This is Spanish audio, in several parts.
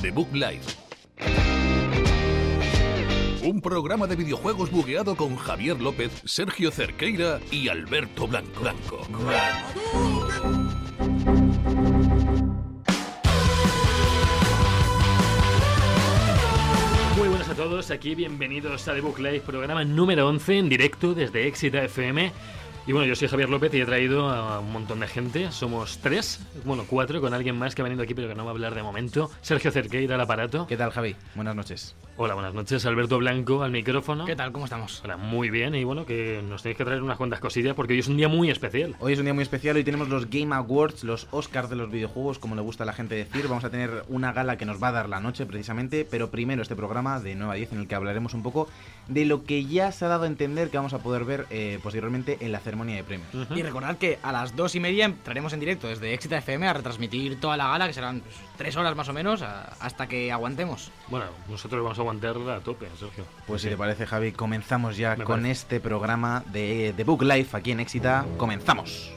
The Book Live. Un programa de videojuegos bugueado con Javier López, Sergio Cerqueira y Alberto Blanco. Muy buenas a todos, aquí bienvenidos a The Book Live, programa número 11 en directo desde Exita FM. Y bueno, yo soy Javier López y he traído a un montón de gente. Somos tres, bueno, cuatro, con alguien más que ha venido aquí pero que no va a hablar de momento. Sergio Cerqueira al aparato. ¿Qué tal, Javi? Buenas noches. Hola, buenas noches. Alberto Blanco al micrófono. ¿Qué tal? ¿Cómo estamos? Hola, muy bien. Y bueno, que nos tenéis que traer unas cuantas cosillas porque hoy es un día muy especial. Hoy es un día muy especial. Hoy tenemos los Game Awards, los Oscars de los videojuegos, como le gusta a la gente decir. Vamos a tener una gala que nos va a dar la noche precisamente, pero primero este programa de 9 a 10 en el que hablaremos un poco de lo que ya se ha dado a entender que vamos a poder ver eh, posteriormente en la ceremonia de premios. Y recordad que a las dos y media entraremos en directo desde Exita FM a retransmitir toda la gala, que serán pues, tres horas más o menos, a- hasta que aguantemos. Bueno, nosotros vamos a aguantar a tope, Sergio. Pues si te parece, Javi, comenzamos ya Me con parece. este programa de The Book Life aquí en Exita. Comenzamos.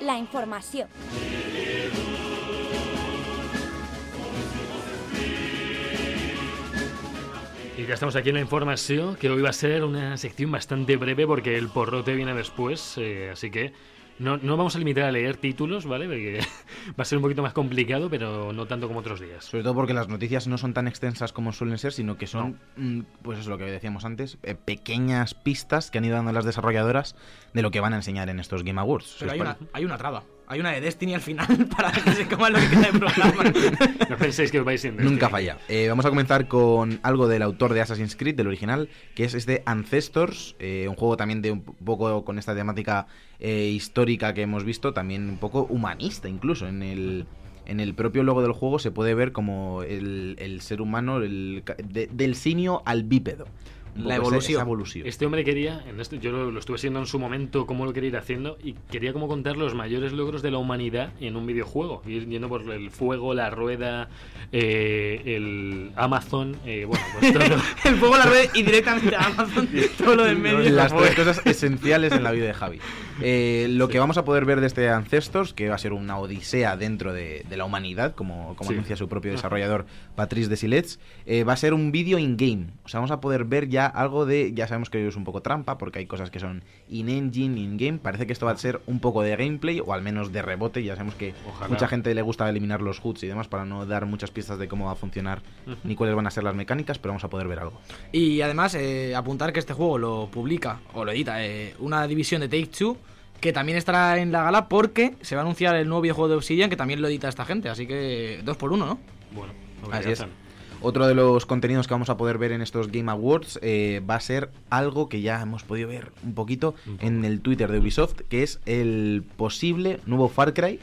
La informació. Y ya estamos aquí en la información, que hoy va a ser una sección bastante breve porque el porrote viene después, eh, así que no, no vamos a limitar a leer títulos, ¿vale? Porque va a ser un poquito más complicado, pero no tanto como otros días. Sobre todo porque las noticias no son tan extensas como suelen ser, sino que son, mm, pues es lo que decíamos antes, eh, pequeñas pistas que han ido dando las desarrolladoras de lo que van a enseñar en estos Game Awards. Pero ¿Os hay una, hay una traba. Hay una de Destiny al final para que se coma lo que queda de programa. No penséis que os vais sin Nunca falla. Eh, vamos a comenzar con algo del autor de Assassin's Creed, del original, que es este Ancestors, eh, un juego también de un poco con esta temática eh, histórica que hemos visto, también un poco humanista incluso. En el, en el propio logo del juego se puede ver como el, el ser humano, el ca- de- del simio al bípedo. La evolución. esa evolución. Este hombre quería, en esto, yo lo, lo estuve siendo en su momento, cómo lo quería ir haciendo, y quería como contar los mayores logros de la humanidad en un videojuego, ir yendo por el fuego, la rueda, eh, el Amazon, eh, bueno, pues todo. El fuego la red y directamente a Amazon, todo lo del medio. Las tres cosas esenciales en la vida de Javi. Eh, lo que vamos a poder ver de este Ancestors, que va a ser una odisea dentro de, de la humanidad, como, como Sí. anuncia su propio desarrollador Patrice Desilets, eh, va a ser un vídeo in-game. O sea, vamos a poder ver ya algo de... Ya sabemos que es un poco trampa, porque hay cosas que son in-engine, in-game. Parece que esto va a ser un poco de gameplay, o al menos de rebote. Ya sabemos que Ojalá. mucha gente le gusta eliminar los HUDs y demás para no dar muchas pistas de cómo va a funcionar ni cuáles van a ser las mecánicas, pero vamos a poder ver algo. Y además, eh, apuntar que este juego lo publica o lo edita eh, una división de Take Two que también estará en la gala porque se va a anunciar el nuevo videojuego de Obsidian que también lo edita esta gente. Así que dos por uno, ¿no? Bueno, lo que Así es. Otro de los contenidos que vamos a poder ver en estos Game Awards eh, va a ser algo que ya hemos podido ver un poquito en el Twitter de Ubisoft, que es el posible nuevo Far Cry.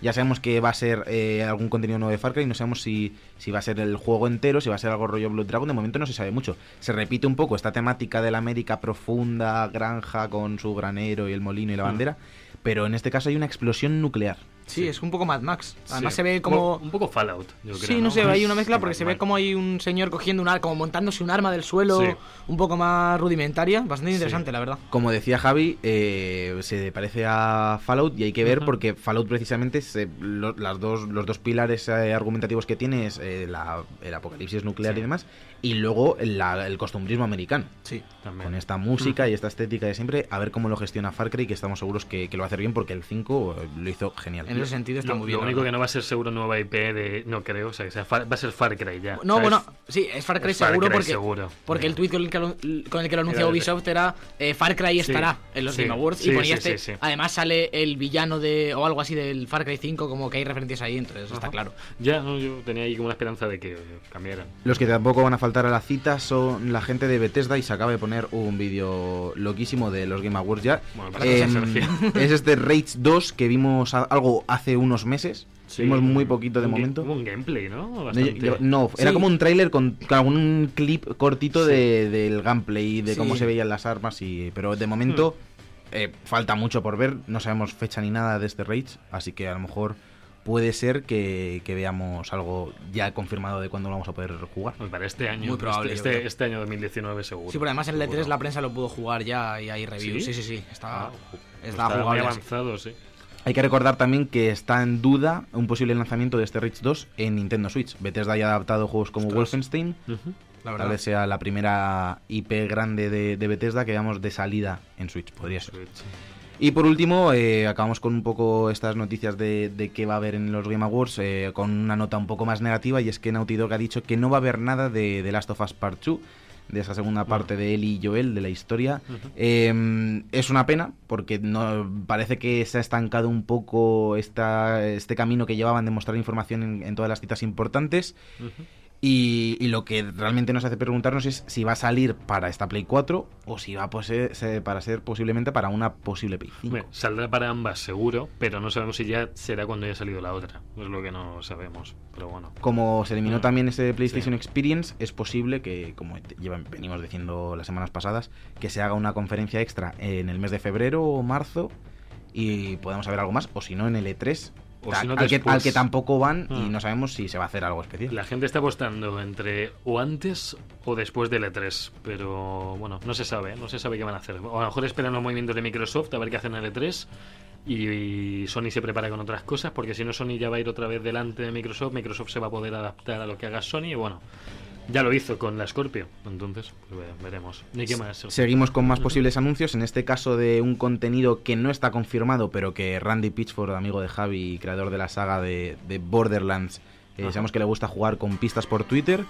Ya sabemos que va a ser eh, algún contenido nuevo de Far Cry, no sabemos si, si va a ser el juego entero, si va a ser algo rollo Blood Dragon, de momento no se sabe mucho. Se repite un poco esta temática de la América profunda, granja con su granero y el molino y la bandera, pero en este caso hay una explosión nuclear. Sí, es un poco Mad Max. Además Sí. se ve como... Un poco Fallout, yo creo. Sí, no sé, hay una mezcla porque se ve como hay un señor cogiendo un arma, como montándose un arma del suelo, Sí. un poco más rudimentaria, bastante Sí. interesante, la verdad. Como decía Javi, eh, se parece a Fallout y hay que ver porque Fallout precisamente se- lo- las dos, los dos pilares eh, argumentativos que tiene es eh, la- el apocalipsis nuclear Sí. y demás y luego la- el costumbrismo americano. Sí. También. Con esta música y esta estética de siempre, a ver cómo lo gestiona Far Cry, que estamos seguros que, que lo va a hacer bien porque el 5 lo hizo genial. En ese sentido está Lo, muy bien. lo único que no va a ser seguro nueva IP de. No creo, o sea, que sea Far- va a ser Far Cry ya. No, bueno, sí, es Far Cry es Far seguro Cry porque, seguro. porque el tweet con el que lo, con el que lo anunció Ubisoft era eh, Far Cry Sí, estará en los sí, Game Awards sí, y ponía sí, este. sí, sí. Además sale el villano de o algo así del Far Cry 5, como que hay referencias ahí, entonces está Ajá. claro. Ya, no, yo tenía ahí como una esperanza de que cambiaran. Los que tampoco van a faltar a la cita son la gente de Bethesda y se acaba de poner un vídeo loquísimo de los Game Awards ya. Bueno, Em, es este Rage 2 que vimos algo hace unos meses. Sí, vimos muy poquito de un momento. Como un gameplay, ¿no? No, Bastante. yo- no, era Sí. como un tráiler con, con algún clip cortito Sí. de, del gameplay, de cómo se veían las armas y pero de momento Hmm. eh, falta mucho por ver, no sabemos fecha ni nada de este Rage, así que a lo mejor puede ser que, que veamos algo ya confirmado de cuándo lo vamos a poder jugar. Pues para este año, Muy probable, este, este, este año 2019 seguro. Sí, pero además en el E3 Seguro. la prensa lo pudo jugar ya y hay reviews. ¿Sí? Sí, sí, sí. Está, Ah, está está muy avanzado, sí. Hay que recordar también que está en duda un posible lanzamiento de este Rich 2 en Nintendo Switch. Bethesda ya ha adaptado juegos como Ostras. Wolfenstein. La Tal vez sea la primera IP grande de, de Bethesda que veamos de salida en Switch, podría ser. Switch. Y por último, eh, acabamos con un poco estas noticias de, de qué va a haber en los Game Awards, eh, con una nota un poco más negativa, y es que Naughty Dog ha dicho que no va a haber nada de, de Last of Us Part 2, de esa segunda parte de Ellie y Joel, de la historia. Eh, es una pena, porque no parece que se ha estancado un poco esta, este camino que llevaban de mostrar información en, en todas las citas importantes. Ujú. Y, y lo que realmente nos hace preguntarnos es si va a salir para esta Play 4 o si va a para ser posiblemente para una posible Play 5. Hombre, saldrá para ambas seguro, pero no sabemos si ya será cuando haya salido la otra. Es lo que no sabemos, pero bueno. Como se eliminó Mm, también ese PlayStation sí. Experience, es posible que, como llevan- venimos diciendo las semanas pasadas, que se haga una conferencia extra en el mes de febrero o marzo y podamos saber algo más, o si no en el E3, O ta- si no al, que, después. al que tampoco van y Mm. no sabemos si se va a hacer algo especial. La gente está apostando entre o antes o después del E3, pero bueno, no se sabe, ¿eh? no se sabe qué van a hacer. O a lo mejor esperan los movimientos de Microsoft a ver qué hacen en el E3 y, y Sony se prepara con otras cosas, porque si no Sony ya va a ir otra vez delante de Microsoft, Microsoft se va a poder adaptar a lo que haga Sony y bueno, ya lo hizo con la Scorpio, entonces pues ve- veremos. ¿Ni qué más? Seguimos con más posibles anuncios, en este caso de un contenido que no está confirmado, pero que Randy Pitchford, amigo de Javi y creador de la saga de, de Borderlands, eh, sabemos que le gusta jugar con pistas por Twitter,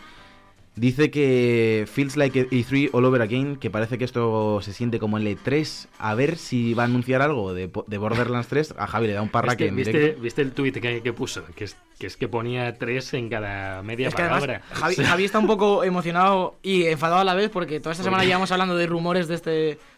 dice que feels like E3 all over again, que parece que esto se siente como el E3, a ver si va a anunciar algo de, de Borderlands 3, a Javi le da un parraque ¿Viste, en viste, directo. viste el tuit que, que puso? Que es, que es que ponía tres en cada media Es que además palabra. Javi, Javi está un poco emocionado y enfadado a la vez porque toda esta ¿Por semana llevamos hablando de rumores de este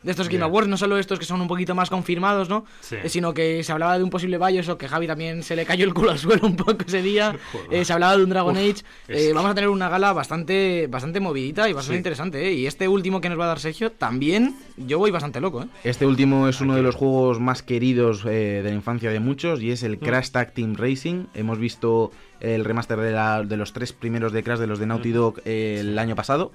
de estos Game. Awards, no solo estos que son un poquito más confirmados, ¿no? Sí. Eh, sino que se hablaba de un posible Bioshock, que Javi también se le cayó el culo al suelo un poco ese día. Eh, se hablaba de un Dragon Uf, Age. Eh, vamos a tener una gala bastante bastante movidita y bastante Sí. interesante, ¿eh? Y este último que nos va a dar Sergio, también yo voy bastante loco, ¿eh? Este último es uno de los juegos más queridos eh, de la infancia de muchos y es el Crash Tag Team Racing. Hemos visto el remaster de, la- de los tres primeros de Crash de los de Naughty Dog eh, el año pasado.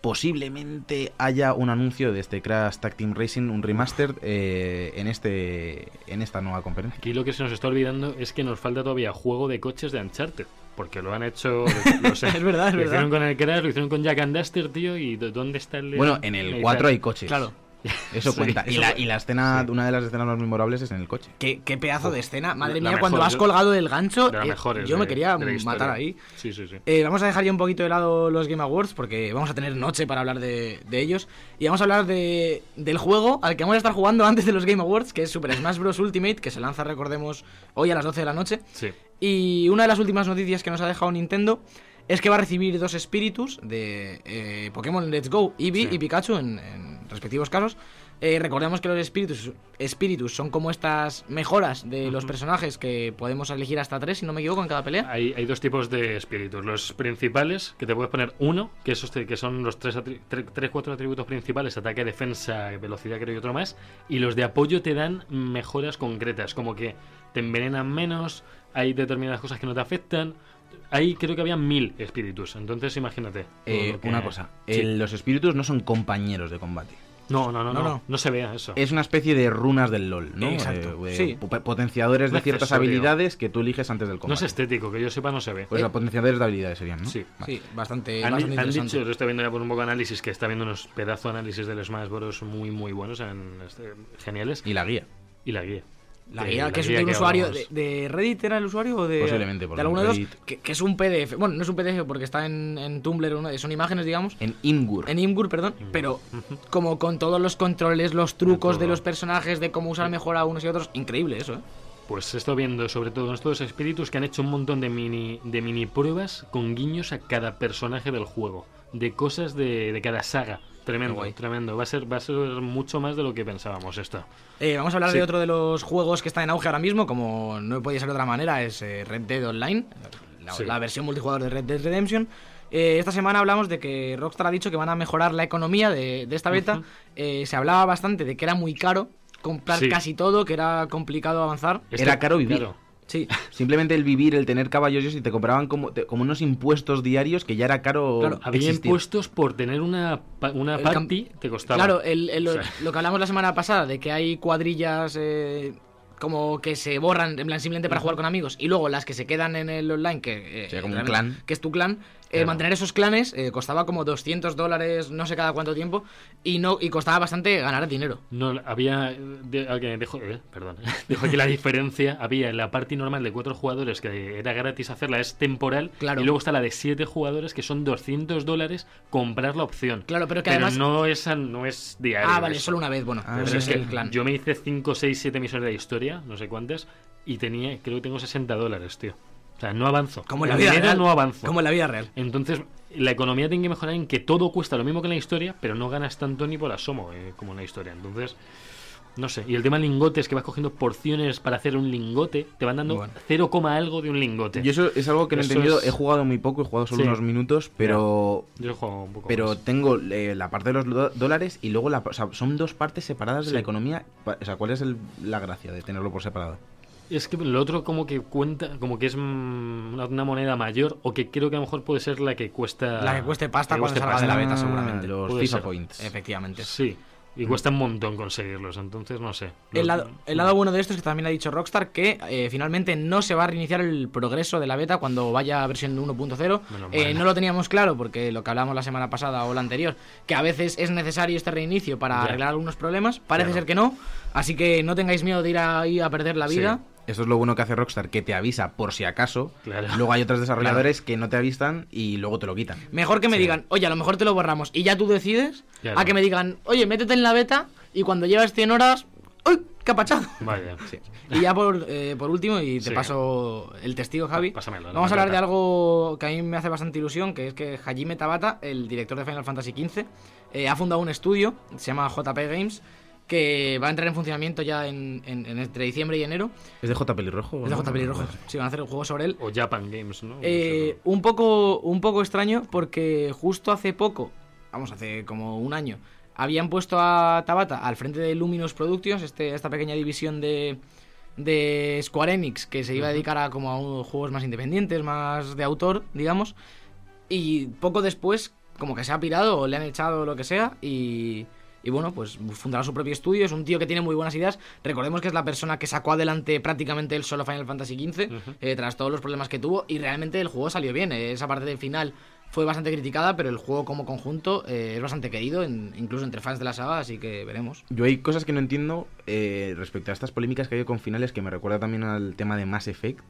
Posiblemente haya un anuncio de este Crash Tag Team Racing, un remaster, eh, en, este, en esta nueva conferencia. Aquí lo que se nos está olvidando es que nos falta todavía juego de coches de Uncharted. Porque lo han hecho. lo sé, Es verdad, es lo verdad. hicieron con el Crash, lo hicieron con Jack and Duster, tío. ¿Y dónde está el.? Bueno, en el 4 hay coches. Claro. Eso Sí, cuenta. Y eso la, cu- y la escena, sí. una de las escenas más memorables es en el coche. Qué, qué pedazo de escena. Madre mía, cuando mejor, yo- colgado el gancho, de eh, yo me quería matar ahí. Sí, sí, sí. Eh, vamos a dejar ya un poquito de lado los Game Awards porque vamos a tener noche para hablar de, de ellos. Y vamos a hablar de, del juego al que vamos a estar jugando antes de los Game Awards, que es Super Smash Bros. Ultimate, que se lanza, recordemos, hoy a las 12 de la noche. Sí. Y una de las últimas noticias que nos ha dejado Nintendo es que va a recibir dos espíritus de eh, Pokémon Let's Go, Eevee Sí. y Pikachu en, en respectivos casos. Eh, recordemos que los espíritus, espíritus son como estas mejoras de los personajes que podemos elegir hasta tres, si no me equivoco, en cada pelea. Hay, hay dos tipos de espíritus. Los principales, que te puedes poner uno, que, esos te- que son los tres, atri- tre- tres, cuatro atributos principales, ataque, defensa, velocidad, creo y otro más. Y los de apoyo te dan mejoras concretas, como que te envenenan menos, hay determinadas cosas que no te afectan. Ahí creo que había mil espíritus, entonces imagínate. Eh, que- Una cosa, Sí. el- los espíritus no son compañeros de combate. No, no, no, No, no, no. no, se vea eso. Es una especie de runas del LOL, ¿no? Exacto, Eh, eh, sí. po- Potenciadores de ciertas accesorio. habilidades que tú eliges antes del No combate. es estético, que yo sepa, no se ve. Pues los potenciadores de habilidades serían, ¿no? Sí. Vale. Sí, bastante, Han, bastante han interesante. dicho, lo estoy viendo ya por un poco de análisis, que está viendo unos pedazos de análisis del Smash Bros. muy, muy buenos, en, este, geniales. Y la guía. Y la guía. La guía que es de un usuario de, de Reddit era el usuario o de Posiblemente, porque de alguno de los que, que es un PDF bueno no es un PDF porque está en, en Tumblr son imágenes digamos En Imgur. en Imgur perdón Imgur. pero como con todos los controles los trucos de los personajes de cómo usar mejor a unos y otros increíble eso ¿eh? Pues he estado viendo sobre todo en estos espíritus que han hecho un montón de mini, de mini pruebas con guiños a cada personaje del juego. De cosas de, de cada saga. Tremendo, tremendo. Va a ser, va a ser mucho más de lo que pensábamos esto. Eh, vamos a hablar Sí. de otro de los juegos que está en auge ahora mismo como no podía ser de otra manera es eh, Red Dead Online la, Sí. la versión multijugador de Red Dead Redemption Eh, esta semana hablamos de que Rockstar ha dicho que van a mejorar la economía de, de esta beta. Eh, se hablaba bastante de que era muy caro comprar Sí. casi todo, que era complicado avanzar. Era caro vivir. claro, Sí. Simplemente el vivir, el tener caballos y te cobraban como, te- como unos impuestos diarios que ya era caro. Claro, Había existir. impuestos por tener una, una party, te costaba. Claro, el- el- O lo, sea. lo que hablamos la semana pasada, de que hay cuadrillas eh, como que se borran, en plan, simplemente para jugar con amigos, y luego las que se quedan en el online, que, eh, como un clan. que es tu clan, Claro. mantener esos clanes eh, costaba como 200 dólares, no sé cada cuánto tiempo, y no y costaba bastante ganar dinero. No, había. de- alguien dijo, eh, perdón. Dijo que la diferencia había en la party normal de cuatro jugadores, que era gratis hacerla, es temporal. Claro. Y luego está la de siete jugadores, que son 200 dólares comprar la opción. Claro, pero que además- no es, an- no es diario. Ah, vale, eso. solo una vez, bueno, Ah, pero Pero es es que el clan. yo me hice 5, 6, 7 misiones de historia, no sé cuántas, y tenía, creo que tengo 60 dólares, tío. O sea, no avanzo. Como en la vida dinero real. no avanzo. Como en la vida real. Entonces, la economía tiene que mejorar en que todo cuesta lo mismo que en la historia, pero no ganas tanto ni por asomo eh, como en la historia. Entonces, no sé. Y el tema lingotes, que vas cogiendo porciones para hacer un lingote, te van dando Bueno. 0, algo de un lingote. Y eso es algo que no he entendido. es- He jugado muy poco, he jugado solo Sí. unos minutos, pero. Yo he jugado un poco Pero más. tengo eh, la parte de los dólares y luego la, o sea, son dos partes separadas de la economía. O sea, ¿cuál es el- la gracia de tenerlo por separado? Es que lo otro como que cuenta, como que es mm, una, moneda mayor, o que creo que a lo mejor puede ser la que cuesta... La que cueste pasta que cuando salga de la beta, seguramente. Los Puede FIFA ser. Points. Efectivamente. Sí, y cuesta un montón conseguirlos, entonces no sé. El lado, el lado bueno de esto es que también ha dicho Rockstar que eh, finalmente no se va a reiniciar el progreso de la beta cuando vaya a versión 1.0. Menos Eh, no lo teníamos claro porque lo que hablamos la semana pasada o la anterior, que a veces es necesario este reinicio para Ya. arreglar algunos problemas. Parece Claro. ser que no, así que no tengáis miedo de ir ahí a perder la Sí. Eso es lo bueno que hace Rockstar, que te avisa por si acaso. Claro. Luego hay otros desarrolladores que no te avisan y luego te lo quitan. Mejor que me digan, oye, a lo mejor te lo borramos y ya tú decides, Claro. a que me digan, oye, métete en la beta y cuando llevas 100 horas, ¡uy! ¡Qué apachado! Vaya. Y ya por, eh, por último, y te Sí. paso el testigo, Javi. Pásamelo, Vamos a hablar de algo que a mí me hace bastante ilusión, que es que Hajime Tabata, el director de Final Fantasy XV, eh, ha fundado un estudio, se llama JP Games, que va a entrar en funcionamiento ya en, en- en entre diciembre y enero. ¿Es de J. Pelirrojo? Es de ¿no? J. Pelirrojo. Sí, van a hacer un juego sobre él. O Japan Games, ¿no? Eh, un, poco, un poco extraño porque justo hace poco, vamos, hace como un año, habían puesto a Tabata al frente de Luminous Productions, este, esta pequeña división de, de Square Enix que se iba a dedicar a como a un- juegos más independientes, más de autor, digamos. Y poco después, como que se ha pirado o le han echado lo que sea y... Y bueno, pues fundará su propio estudio. Es un tío que tiene muy buenas ideas. Recordemos que es la persona que sacó adelante prácticamente el solo Final Fantasy XV, eh, tras todos los problemas que tuvo. Y realmente el juego salió bien. Eh, esa parte del final fue bastante criticada, pero el juego como conjunto eh, es bastante querido, en- incluso entre fans de la saga, así que veremos. Yo hay cosas que no entiendo eh, respecto a estas polémicas que hay con finales que me recuerda también al tema de Mass Effect.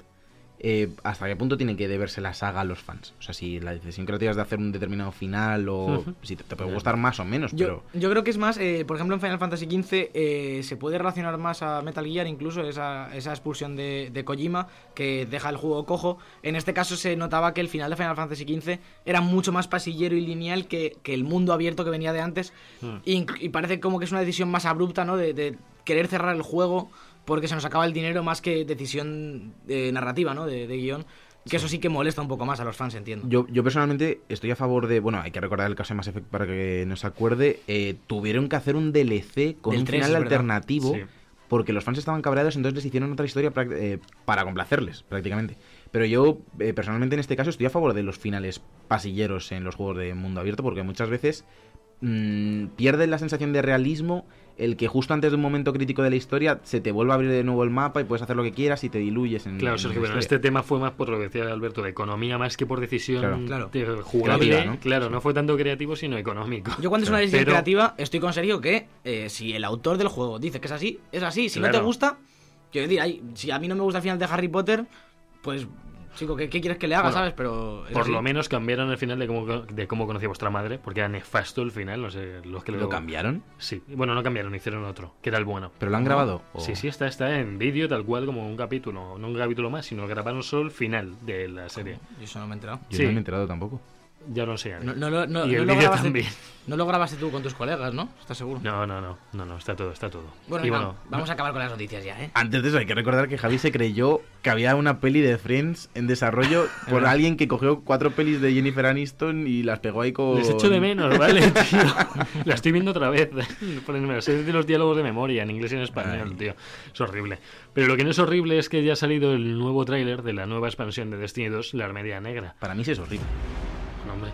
Eh, ¿Hasta qué punto tiene que deberse la saga a los fans? O sea, si la decisión creativa es de hacer un determinado final o si te, te puede gustar más o menos, Yo, pero... yo creo que es más, eh, por ejemplo, en Final Fantasy XV eh, se puede relacionar más a Metal Gear, incluso esa, esa expulsión de, de Kojima que deja el juego cojo. En este caso se notaba que el final de Final Fantasy XV era mucho más pasillero y lineal que, que el mundo abierto que venía de antes. Hmm. Y, y parece como que es una decisión más abrupta, ¿no? De, de querer cerrar el juego porque se nos acaba el dinero más que decisión eh, narrativa, ¿no? De, de guion. Que eso sí que molesta un poco más a los fans, entiendo. Yo, yo personalmente estoy a favor de. Bueno, hay que recordar el caso de Mass Effect para que no se acuerde. eh, tuvieron que hacer un DLC con Del un 3, final alternativo Sí. porque los fans estaban cabreados, entonces les hicieron otra historia eh, para complacerles, prácticamente. Pero yo, eh, personalmente, en este caso, estoy a favor de los finales pasilleros en los juegos de mundo abierto porque muchas veces mm, pierden la sensación de realismo el que justo antes de un momento crítico de la historia se te vuelva a abrir de nuevo el mapa y puedes hacer lo que quieras y te diluyes en Claro, en Sergio, pero este tema fue más por lo que decía Alberto, de economía más que por decisión Claro. Claro. de jugable. Creativa, ¿no? Claro, no fue tanto creativo, sino económico. Yo cuando es una decisión Pero- creativa estoy con Sergio que eh, si el autor del juego dice que es así, es así. Si no te gusta, quiero decir, si a mí no me gusta el final de Harry Potter, pues chico, ¿qué, qué quieres que le haga, Bueno, sabes? Pero Por así. lo menos cambiaron el final de cómo, de cómo conocía vuestra madre, porque era nefasto el final, no sé, los que ¿Lo cambiaron? Sí, bueno, no cambiaron, hicieron otro, que era el bueno. ¿Pero lo han grabado? ¿O- Sí, sí, está, está en vídeo tal cual como un capítulo, no un capítulo más, sino grabaron solo el final de la serie. Yo eso no me he enterado. Yo Sí. no me he enterado tampoco. Ya lo enseñaré. No, no, lo- no, y no el vídeo grabaste- también. No lo grabaste tú con tus colegas, ¿no? ¿Estás seguro? No, no, no, no, no, está todo, está todo. Bueno, y bueno, vamos a acabar con las noticias ya, ¿eh? Antes de eso, hay que recordar que Javi se creyó que había una peli de Friends en desarrollo por alguien que cogió cuatro pelis de Jennifer Aniston y las pegó ahí con. Les echo de menos, ¿vale, tío? La estoy viendo otra vez. Ponerme sé de los diálogos de memoria, en inglés y en español, Ay. tío. Es horrible. Pero lo que no es horrible es que ya ha salido el nuevo tráiler de la nueva expansión de Destiny 2, la Armería Negra. Para mí sí es horrible. No, hombre.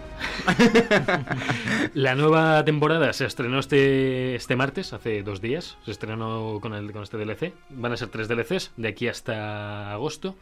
la nueva temporada se estrenó este, este martes, hace dos días. Se estrenó con, el, con este DLC. Van a ser tres DLCs de aquí hasta agosto.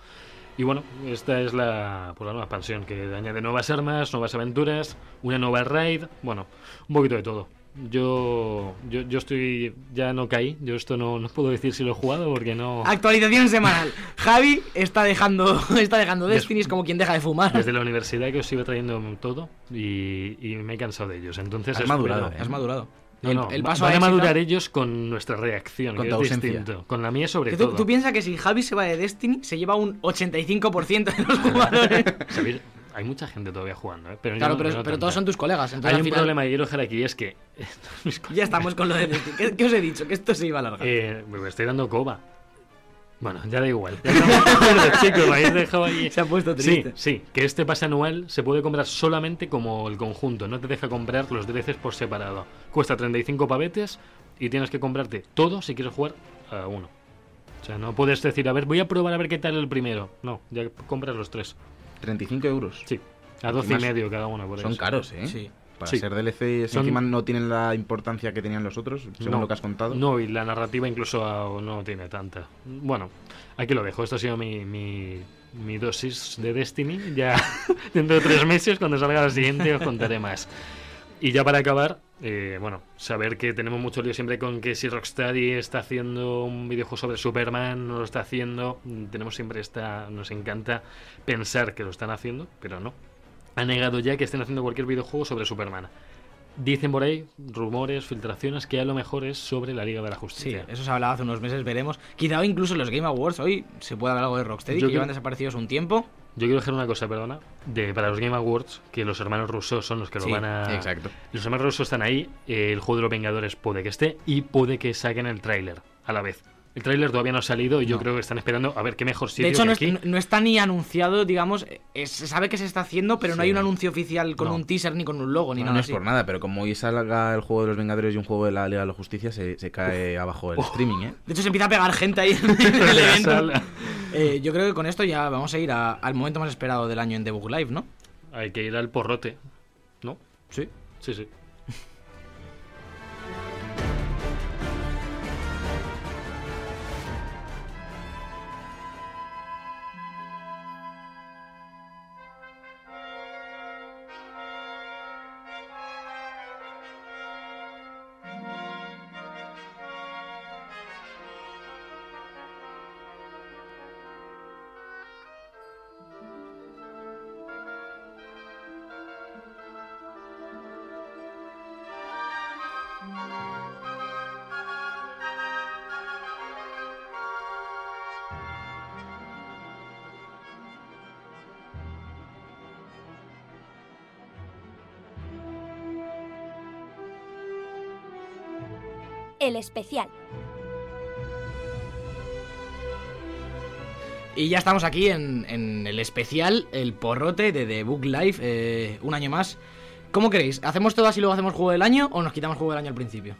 Y bueno, esta es la, pues la nueva expansión que añade nuevas armas, nuevas aventuras, una nueva raid, bueno, un poquito de todo. Yo, yo, yo estoy, ya no caí, yo esto no, no puedo decir si lo he jugado porque no... Actualización semanal. Javi está dejando, está dejando Des- Destiny es como quien deja de fumar. Desde la universidad que os iba trayendo todo y, y me he cansado de ellos. Entonces Has espero- madurado, ¿eh? Has madurado. No, el, no, el va- paso van a madurar ellos con nuestra reacción, Con que tu es ausencia. distinto. Con la mía sobre tú, todo. tú piensas que si Javi se va de Destiny, se lleva un 85% de los jugadores. Hay mucha gente todavía jugando, ¿eh? Pero claro, no- pero, no pero todos son tus colegas. Entonces Hay un final- problema que quiero dejar aquí, es que... Ya estamos con lo de. ¿Qué, qué os he dicho? Que esto se iba a alargar. eh, me estoy dando coba. Bueno, ya da igual. Ya estamos de chicos, me habéis dejado ahí. se ha puesto Sí, triste. sí, que este pase anual se puede comprar solamente como el conjunto, no te deja comprar los DLCs por separado. Cuesta 35 pavetes y tienes que comprarte todo si quieres jugar a uno. O sea, no puedes decir, a ver, voy a probar a ver qué tal el primero. No, ya compras los tres. 35 euros. Sí, a 12 y medio cada uno. Por Son eso. caros, ¿eh? Sí. Para Sí. ser DLC, Son- encima no tienen la importancia que tenían los otros, según No, lo que has contado. No, y la narrativa incluso no tiene tanta. Bueno, aquí lo dejo. Esto ha sido mi, mi, mi dosis de Destiny. Ya dentro de tres meses, cuando salga la siguiente, os contaré más. Y ya para acabar, eh, bueno, saber que tenemos mucho lío siempre con que si Rocksteady está haciendo un videojuego sobre Superman, no lo está haciendo. Tenemos siempre esta. Nos encanta pensar que lo están haciendo, pero no. Ha negado ya que estén haciendo cualquier videojuego sobre Superman. Dicen por ahí, rumores, filtraciones, que a lo mejor es sobre la Liga de la Sí, Justicia. eso se ha hablado hace unos meses, veremos. Quizá hoy incluso en los Game Awards hoy se pueda hablar algo de Rocksteady, Yo que llevan desaparecidos un tiempo. Yo quiero dejar una cosa, perdona, de para los Game Awards, que los hermanos rusos son los que Sí, lo van a... Exacto. Los hermanos rusos están ahí, el juego de los Vengadores puede que esté y puede que saquen el tráiler a la vez. El tráiler todavía no ha salido y yo creo que están esperando a ver qué mejor sitio de hecho, que no, aquí. es- no está ni anunciado, digamos, eh, se sabe que se está haciendo, pero no hay un anuncio oficial con No. un teaser ni con un logo ni No, nada no es así. por nada, pero como hoy salga el juego de los Vengadores y un juego de la Liga de la Justicia, se, se cae abajo el streaming, ¿eh? De hecho, se empieza a pegar gente ahí en el evento. Eh, yo creo que con esto ya vamos a ir a- al momento más esperado del año en Debug Live, ¿no? Hay que ir al porrote, ¿no? Sí. Sí, sí. Especial. Y ya estamos aquí en, en el especial, el porrote de The Book Live, eh, un año más. ¿Cómo queréis? ¿Hacemos todo así y luego hacemos juego del año o nos quitamos juego del año al principio?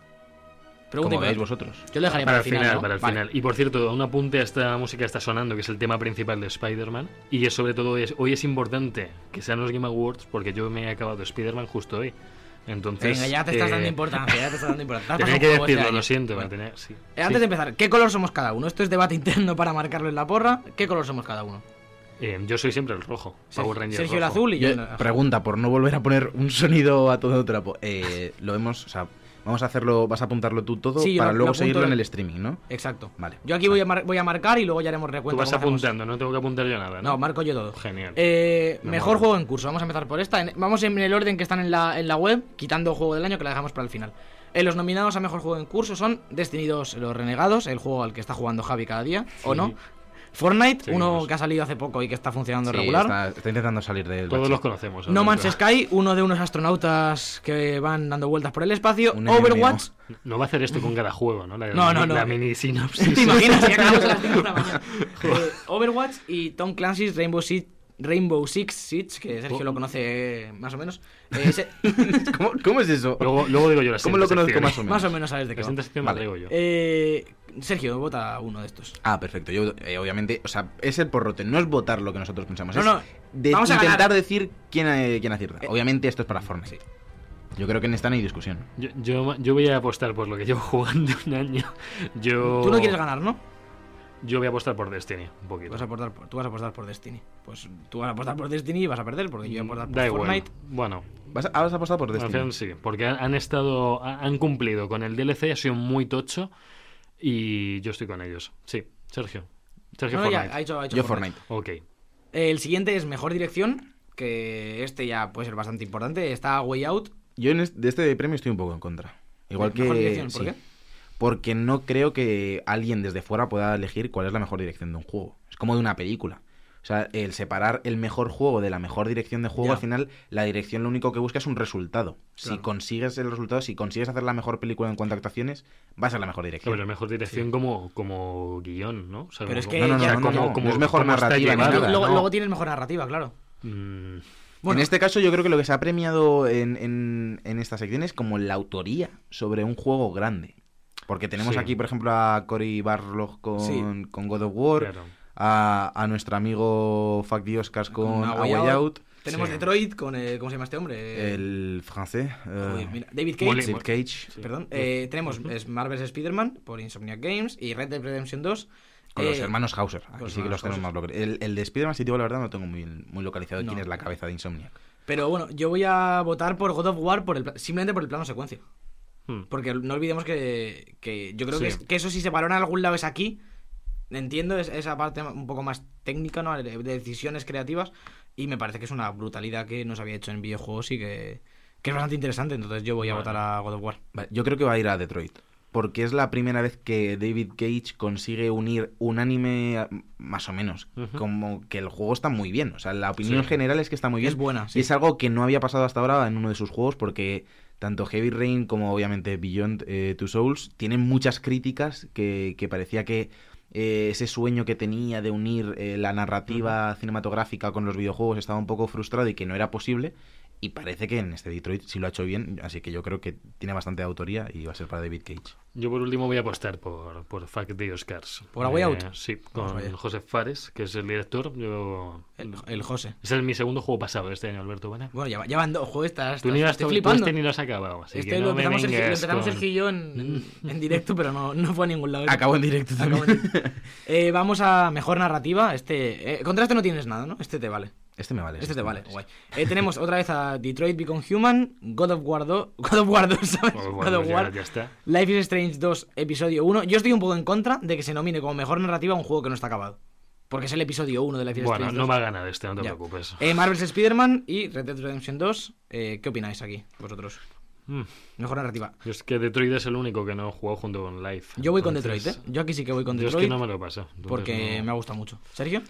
Pregunta Como vosotros. Yo lo dejaría Para para, el final, ¿no? para el Vale. final. Y por cierto, un apunte a esta música que está sonando, que es el tema principal de Spider-Man. Y es sobre todo, es, hoy es importante que sean los Game Awards, porque yo me he acabado Spider-Man justo hoy. Entonces. Venga, ya te estás eh, dando importancia, ya te estás dando importancia. Tenía que este decirlo, lo siento. Bueno, tenía- sí. eh, antes Sí. de empezar, ¿qué color somos cada uno? Esto es debate interno para marcarlo en la porra. ¿Qué color somos cada uno? Eh, yo soy siempre el rojo. Power Ranger Sergio el azul y yo... Yo- el- pregunta, por no volver a poner un sonido a todo trapo. Eh, lo hemos, o sea, vamos a hacerlo, vas a apuntarlo tú todo Sí, para lo- luego lo seguirlo en en- el streaming, ¿no? Exacto. Vale. Yo aquí voy a, mar- voy a marcar y luego ya haremos Tú recuento. vas cómo hacemos- apuntando, no tengo que apuntar yo nada. No, No, marco yo todo. Genial. Eh, Me mejor mola. juego en curso. Vamos a empezar por esta. En- Vamos en el orden que están en la, en la web, quitando juego del año que la dejamos para el final. Eh, los nominados a mejor juego en curso son Destiny 2, Los Renegados, el juego al que está jugando Javi cada día, ¿o no? Fortnite, Seguimos. uno que ha salido hace poco y que está funcionando Sí, regular. Está, está intentando salir del Todos bache. los conocemos. No. Man's Sky, uno de unos astronautas que van dando vueltas por el espacio. Un Overwatch. No va a hacer esto con cada juego, ¿no? La, No, no, no. La mini sinopsis. ¿Te imaginas que acabamos a las 5 de la mañana? Eh, Overwatch y Tom Clancy's Rainbow Six, Rainbow Six Siege, que Sergio lo conoce más o menos. Eh, se- ¿Cómo, cómo es eso? Luego, luego digo yo la ¿Cómo lo conozco más o menos? más o menos sabes de qué La va. Vale. yo. Eh, Sergio, vota uno de estos. Ah, perfecto. Yo, eh, obviamente, o sea, es el porrote, no es votar lo que nosotros pensamos. No, es no, de vamos a intentar ganar. decir quién, eh, quién acierta. Eh, obviamente esto es para Fortnite. Yo creo que en esta no hay discusión. Yo, yo, yo voy a apostar por lo que llevo jugando un año. Yo, Tú no quieres ganar, ¿no? Yo voy a apostar por Destiny, un poquito. Vas a apostar por, tú vas a apostar por Destiny. Pues tú vas a apostar por Destiny y vas a perder, porque yo voy a apostar por Da igual. Fortnite. Bueno, ¿Vas a, vas a apostar por al Destiny? final sí, porque han, han estado, ha- han cumplido con el DLC, ha sido muy tocho y yo estoy con ellos. Sí, Sergio. Sergio No, no, ya, Fortnite. ha hecho, ha hecho Yo Fortnite. Ok. El siguiente es mejor dirección, que este ya puede ser bastante importante. Está Way Out. Yo en este, de este premio estoy un poco en contra. Igual que. Mejor dirección, ¿por sí. qué? Porque no creo que alguien desde fuera pueda elegir cuál es la mejor dirección de un juego. Es como de una película. O sea, el separar el mejor juego de la mejor dirección de juego, Ya. al final, la dirección lo único que busca es un resultado. Si consigues el resultado, si consigues hacer la mejor película en cuanto a actuaciones, va a ser la mejor dirección. Pero mejor dirección como, como guion, ¿no? O sea, Pero como- es que No, no, no, ya- no, no, como- no, como- no es mejor narrativa ni llevado, nada. luego, ¿no? luego tienes mejor narrativa, claro. Mm, Bueno, en este caso, yo creo que lo que se ha premiado en, en, en esta sección es como la autoría sobre un juego grande. Porque tenemos Sí. aquí, por ejemplo, a Cory Barlog con, Sí. con God of War, claro. a, a nuestro amigo Fuck the Oscars con, Con A Way Out, Out. tenemos Sí. Detroit con. eh, ¿Cómo se llama este hombre? el francés, eh, Joder, mira, David Cage. Steve Cage, Sí. Perdón. Eh, tenemos es Marvel's Spider-Man por Insomniac Games y Red Dead Redemption 2. con los eh, hermanos Hauser. Aquí los sí que los tenemos más. El, el de Spider-Man, si digo la verdad, no tengo muy, muy localizado No. quién es la cabeza de Insomniac. Pero bueno, yo voy a votar por God of War por el, simplemente por el plano secuencia. Hmm. Porque no olvidemos que, que yo creo Sí. que, es- que eso si se valora en algún lado es aquí. Entiendo es- esa parte un poco más técnica, ¿no? De decisiones creativas. Y me parece que es una brutalidad que no se había hecho en videojuegos y que, que es bastante interesante. Entonces yo voy a Vale. votar a God of War. Vale, yo creo que va a ir a Detroit. Porque es la primera vez que David Cage consigue unir un anime a- más o menos. Como que el juego está muy bien. O sea, la opinión Sí. general es que está muy bien. Es buena, sí. Y es algo que no había pasado hasta ahora en uno de sus juegos porque tanto Heavy Rain como obviamente Beyond eh, Two Souls tienen muchas críticas que, que parecía que eh, ese sueño que tenía de unir eh, la narrativa cinematográfica con los videojuegos estaba un poco frustrado y que no era posible. Y parece que en este Detroit sí lo ha hecho bien, así que yo creo que tiene bastante autoría y va a ser para David Cage. Yo por último voy a apostar por, por Fuck the Oscars. ¿Por A Way Out? Sí, con. José Fares, que es el director. Yo... El, el José. Es el, mi segundo juego pasado este año, Alberto Buena. Bueno, ya, ya van dos juegos. Estás, Tú ni estás- has, estoy tú flipando. este ni lo has acabado, así Este que lo no me empezamos, Sergio, lo empezamos con- en, en- en directo, pero no, no fue a ningún lado. Acabó en directo Acabo también. en- Eh, vamos a mejor narrativa. Este, eh, contra este no tienes nada, ¿no? Este te vale. Este me vale. Este te me vale, guay. Eh, tenemos otra vez a Detroit Become Human, God of War 2, God of War 2, ¿sabes? God bueno, of ya, War, ya está. Life is Strange 2, episodio 1. Yo estoy un poco en contra de que se nomine como mejor narrativa un juego que no está acabado. Porque es el episodio 1 de Life is Bueno, Strange no 2. va a ganar este, no te Ya. preocupes. Eh, Marvel's Spider-Man y Red Dead Redemption 2. Eh, ¿Qué opináis aquí, vosotros? Mm. Mejor narrativa. Yo es que Detroit es el único que no he jugado junto con Life. Yo voy con Detroit, ¿eh? Yo aquí sí que voy con Yo es Detroit que no me lo entonces porque no- me ha gustado mucho. ¿Sergio?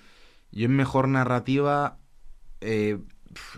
Yo en mejor narrativa, eh,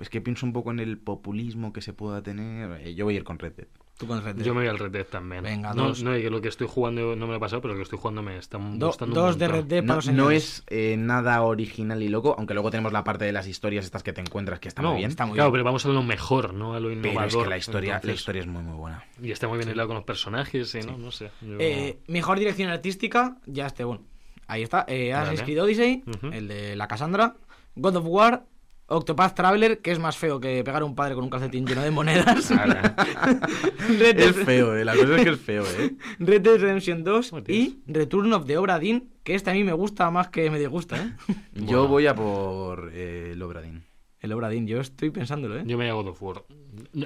es que pienso un poco en el populismo que se pueda tener. Eh, yo voy a ir con Red Dead. Tú con Red Dead. Yo me voy al Red Dead también. Venga, no, dos. no, lo que estoy jugando no me lo he pasado, pero lo que estoy jugando me está Do- gustando un dos de. Red Dead para No, los no es eh, nada original y loco, aunque luego tenemos la parte de las historias estas que te encuentras que está No, muy bien. está muy claro, bien. pero vamos a lo mejor, no a lo pero innovador. es que la historia, la historia es muy muy buena. Y está muy bien hilado con los personajes, y no, no sé. yo- Eh, mejor dirección artística, ya este, bueno. Ahí está. Eh, Assassin's Vale. Creed Odyssey, el de la Cassandra. God of War, Octopath Traveler, que es más feo que pegar a un padre con un calcetín lleno de monedas. Red, es feo, eh. La cosa es que es feo, eh. Red Dead Redemption 2 Oh, Dios. y Return of the Obra Dinn, que este a mí me gusta más que me disgusta, ¿eh? Yo Bueno. voy a por eh, el Obradín. El Obra Dinn, yo estoy pensándolo, ¿eh? Yo me hago God of War.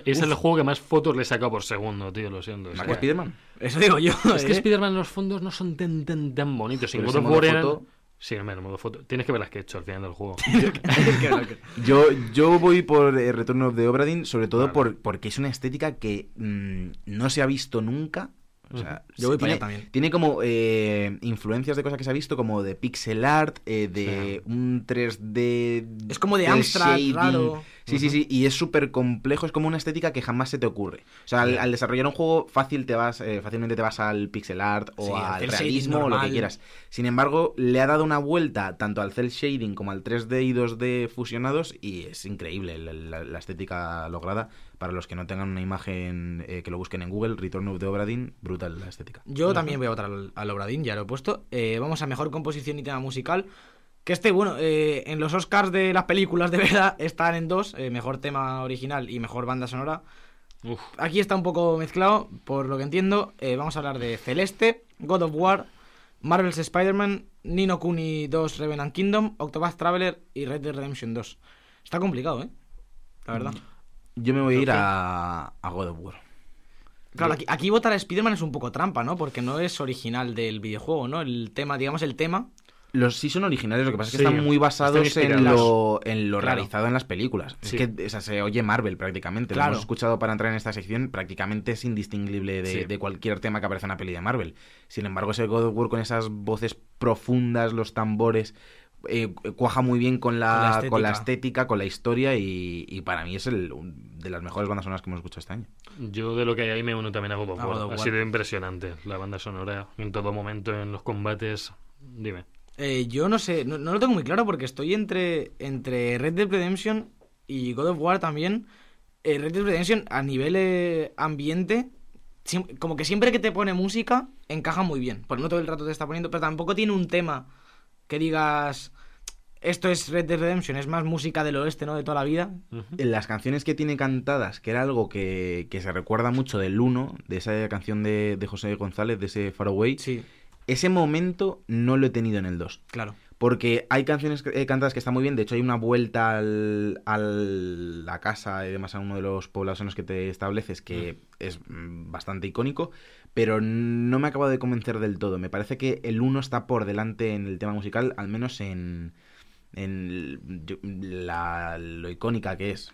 Es el juego que más fotos le he sacado por segundo, tío, lo siento. ¿Más que, Spiderman? Eso digo yo. es que ¿eh? Spider-Man los fondos no son tan, tan, tan bonitos. Pero God of modo War eran- foto- Sí, en modo foto. Tienes que ver las que he hecho al final del juego. Yo, yo voy por eh, Return of the Obradin, sobre todo Vale. por, porque es una estética que mm, no se ha visto nunca O sea, Yo voy sí, para allá tiene, también. tiene como eh, influencias de cosas que se ha visto, como de pixel art, eh, de un 3D. Es como de Amstrad, shading. raro. Sí, sí, sí, y es súper complejo, es como una estética que jamás se te ocurre. O sea, al, desarrollar un juego fácil te vas, eh, fácilmente te vas al pixel art o Sí, al realismo o lo que quieras. Sin embargo, le ha dado una vuelta tanto al cel shading como al 3D y 2D fusionados y es increíble la, la- la estética lograda. Para los que no tengan una imagen eh, que lo busquen en Google, Return of the Obra Dinn, brutal la estética. Yo también voy a votar al, al Obradín, ya lo he puesto. Eh, vamos a mejor composición y tema musical. Que este, bueno, eh, en los Oscars de las películas de verdad están en dos: eh, mejor tema original y mejor banda sonora. Uf, Aquí está un poco mezclado, por lo que entiendo. Eh, vamos a hablar de Celeste, God of War, Marvel's Spider-Man, Nino Kuni 2 Revenant Kingdom, Octopath Traveler y Red Dead Redemption 2. Está complicado, ¿eh? La verdad. Yo me voy a ir a, a God of War. Claro, aquí, aquí votar a Spider-Man es un poco trampa, ¿no? Porque no es original del videojuego, ¿no? El tema, digamos, el tema. Los sí son originales, lo que pasa es que Sí, están muy basados están en lo, en lo Claro. realizado en las películas. Sí. Es que o sea, se oye Marvel prácticamente. Lo Claro. hemos escuchado para entrar en esta sección, prácticamente es indistinguible de, Sí. de cualquier tema que aparece en una peli de Marvel. Sin embargo, ese God of War con esas voces profundas, los tambores, eh, cuaja muy bien con la, Con con la estética. con la historia y, y para mí es el, un- de las mejores bandas sonoras que hemos escuchado este año. Yo de lo que hay ahí me uno también a God of War. God of Ha sido impresionante la banda sonora en todo momento, en los combates. Dime. Eh, yo no sé, no, no lo tengo muy claro porque estoy entre, entre Red Dead Redemption y God of War también. Eh, Red Dead Redemption a nivel eh, ambiente, como que siempre que te pone música, encaja muy bien. Porque no todo el rato te está poniendo, pero tampoco tiene un tema que digas, esto es Red Dead Redemption, es más música del oeste, ¿no? De toda la vida. Ujú. En las canciones que tiene cantadas, que era algo que, que se recuerda mucho del 1, de esa canción de, de José González, de ese Far Away, Sí, ese momento no lo he tenido en el 2. claro. Porque hay canciones eh, cantadas que están muy bien. De hecho, hay una vuelta al, al- la casa y demás a uno de los poblados en los que te estableces que es mm, bastante icónico. Pero no me ha acabado de convencer del todo. Me parece que el 1 está por delante en el tema musical, al menos en, en la, lo icónica que es.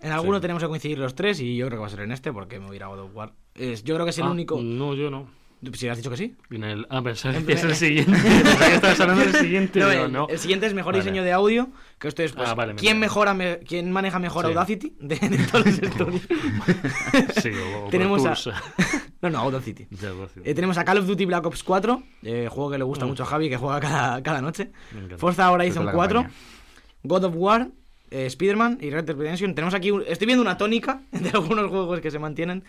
En alguno Sí. tenemos que coincidir los tres y yo creo que va a ser en este porque me voy a ir a God of War. Es, yo creo que es el Ah, único... No, yo no. Si has dicho que sí. En el... Ah, pensaba En que es el siguiente. Estabas hablando del siguiente. No, el, no. el siguiente es mejor Vale. diseño de audio. Que esto es, pues, Ah, vale, ¿quién, mejora me- ¿quién maneja mejor Sí. Audacity de, de todos los estudios? Sí, o- o Tenemos Pro a- no, no, Audacity. Ya. Eh, tenemos a Call of Duty Black Ops 4, eh, juego que le gusta Mm. mucho a Javi, que juega cada, cada noche. Forza Horizon Sobre todo la 4, campaña. God of War, eh, Spider-Man y Red Dead Redemption. Tenemos aquí, un- estoy viendo una tónica de algunos juegos que se mantienen.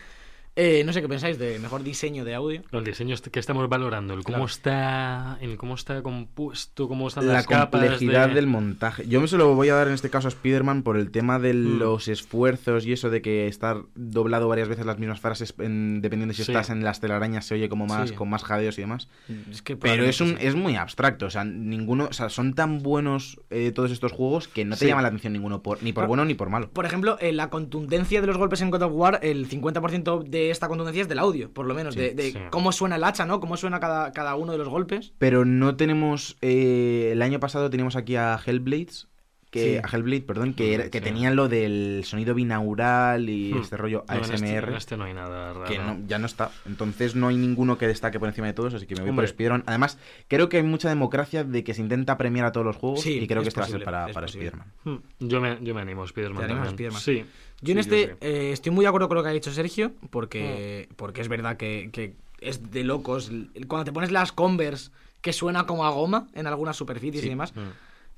Eh, no sé qué pensáis de mejor diseño de audio. El diseño est- que estamos valorando, el cómo Claro. está, el cómo está compuesto, cómo están La las capas complejidad de- del montaje. Yo me se lo voy a dar en este caso a Spider-Man por el tema de Mm. los esfuerzos y eso de que estar doblado varias veces las mismas frases, en- dependiendo si Sí. estás en las telarañas, se oye como más, Sí. con más jadeos y demás. Es que Pero es, un, sí. es muy abstracto, o sea, ninguno, o sea, son tan buenos eh, todos estos juegos que no te Sí. llama la atención ninguno, por, ni por bueno ni por malo. Por ejemplo, eh, la contundencia de los golpes en God of War, el 50% de esta contundencia es del audio, por lo menos, Sí, de, de sí. cómo suena el hacha, ¿no? Cómo suena cada, cada uno de los golpes. Pero no tenemos, eh, el año pasado teníamos aquí a Hellblades, que, Sí. a Hellblade, perdón, que, era- que Sí. tenían lo del sonido binaural y Hmm. este rollo No, en este- ASMR. en este no hay nada raro. que no- ya no está. Entonces no hay ninguno que destaque por encima de todos, así que me voy Hombre. por Spider-Man. Además, creo que hay mucha democracia de que se intenta premiar a todos los juegos Sí, y creo que es este va a ser para, para. Spider-Man. Hmm. Yo me, yo me animo, Spider-Man. ¿Te animas a. Spider-Man? Sí. Yo en este eh, estoy muy de acuerdo con lo que ha dicho Sergio, porque, porque es verdad que, que es de locos. Cuando te pones las Converse, que suena como a goma en algunas superficies Sí. y demás. Hmm.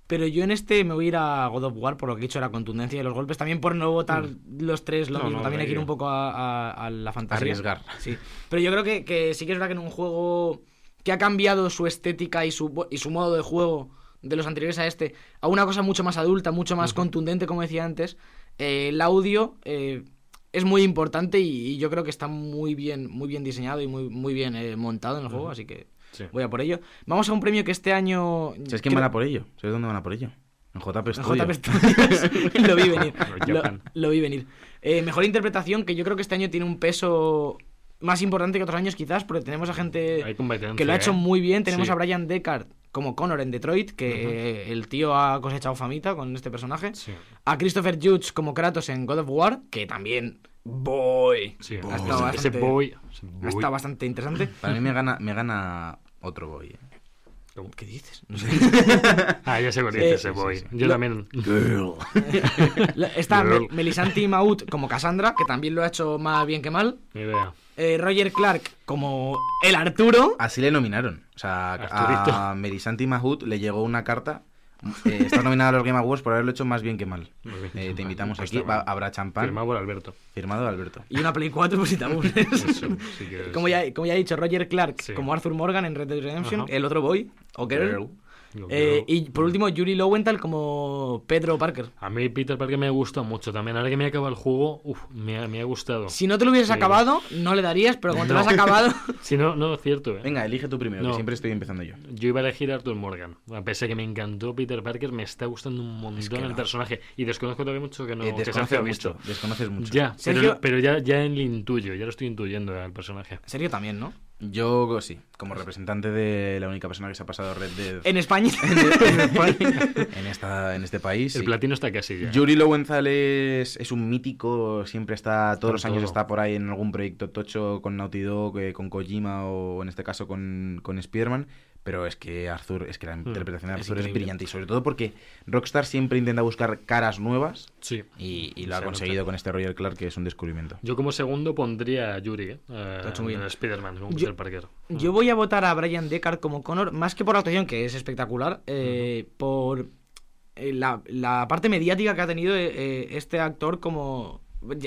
Pero yo en este me voy a ir a God of War por lo que he dicho, la contundencia de los golpes. También por no votar los tres lo No, mismo. no, También hay que ir un poco a, a- a la fantasía. Arriesgar. Sí. Pero yo creo que, que sí que es verdad que en un juego que ha cambiado su estética y su, y su modo de juego de los anteriores a este a una cosa mucho más adulta, mucho más contundente, como decía antes, eh, el audio eh, es muy importante y, y yo creo que está muy bien, muy bien diseñado y muy, muy bien eh, montado en el juego, así que Sí. voy a por ello. Vamos a un premio que este año... ¿Sabes quién creo- van a por ello? ¿Sabes dónde van a por ello? En JP en Studio. JP Studios. lo vi venir. Lo vi venir. Eh, mejor interpretación, que yo creo que este año tiene un peso más importante que otros años quizás, porque tenemos a gente que lo ha hecho ¿eh? muy bien. Tenemos Sí. a Brian Deckard como Connor en Detroit, que el tío ha cosechado famita con este personaje. Sí. A Christopher Judge como Kratos en God of War, que también Boy. Sí, Ha ese- estado ese bastante- boy. ese Ha boy. estado bastante interesante. Para mí me gana, me gana otro boy. eh. ¿Qué dices? No sé. Ah, ya sé cuál Eh, dice ese sí, boy. sí, Yo Lo- también. La- Está Girl. Mel- Melisanti Maut como Cassandra, que también lo ha hecho más bien que mal. Ni idea. Eh, Roger Clark como el Arturo. Así le nominaron. O sea, Arturito. a Melisanti Mahut le llegó una carta. Eh, estás nominado a los Game Awards por haberlo hecho más bien que mal. Eh, te invitamos Pues aquí. Va- habrá champán. Firmado por Alberto. Firmado de Alberto. Y una Play 4 pues si. Eso, sí que como, ya, como ya he dicho, Roger Clark Sí. como Arthur Morgan en Red Dead Redemption. Ajá. El otro boy, o girl. Girl. Eh, y por último, Yuri Lowenthal como Pedro Parker. A mí Peter Parker me gusta mucho también. Ahora que me acaba el juego, uf, me, ha, me ha gustado. Si no te lo hubieras Sí. acabado, no le darías, pero cuando No. te lo has acabado. Si no, no, es cierto. ¿eh? Venga, elige tú primero, No. que siempre estoy empezando yo. Yo iba a elegir a Arthur Morgan. A pesar de que me encantó Peter Parker, me está gustando un montón el no. personaje. Y desconozco todavía mucho que no Eh, que se desconoces mucho. mucho. Desconoces mucho. Ya, Sergio- pero, pero ya, ya lo intuyo, ya lo estoy intuyendo al personaje. Serio también, ¿no? Yo sí, como representante de la única persona que se ha pasado Red Dead En España. en, esta, en este país. El sí. platino está casi ya. Yuri Lowenthal es, es un mítico, siempre está, todos los años todo. está por ahí en algún proyecto tocho con Naughty Dog, eh, con Kojima o en este caso con, con Spider-Man. Pero es que Arthur, es que la interpretación de Arthur es, brillante y sobre todo porque Rockstar siempre intenta buscar caras nuevas Sí. y, y lo ha conseguido con este Roger Clark que es un descubrimiento. Yo como segundo pondría a Yuri, ¿eh? A Spider-Man, como Yo- Parker. Yo voy a votar a Brian Deckard como Connor, más que por la actuación, que es espectacular, eh, por eh, la, la parte mediática que ha tenido eh, eh, este actor como...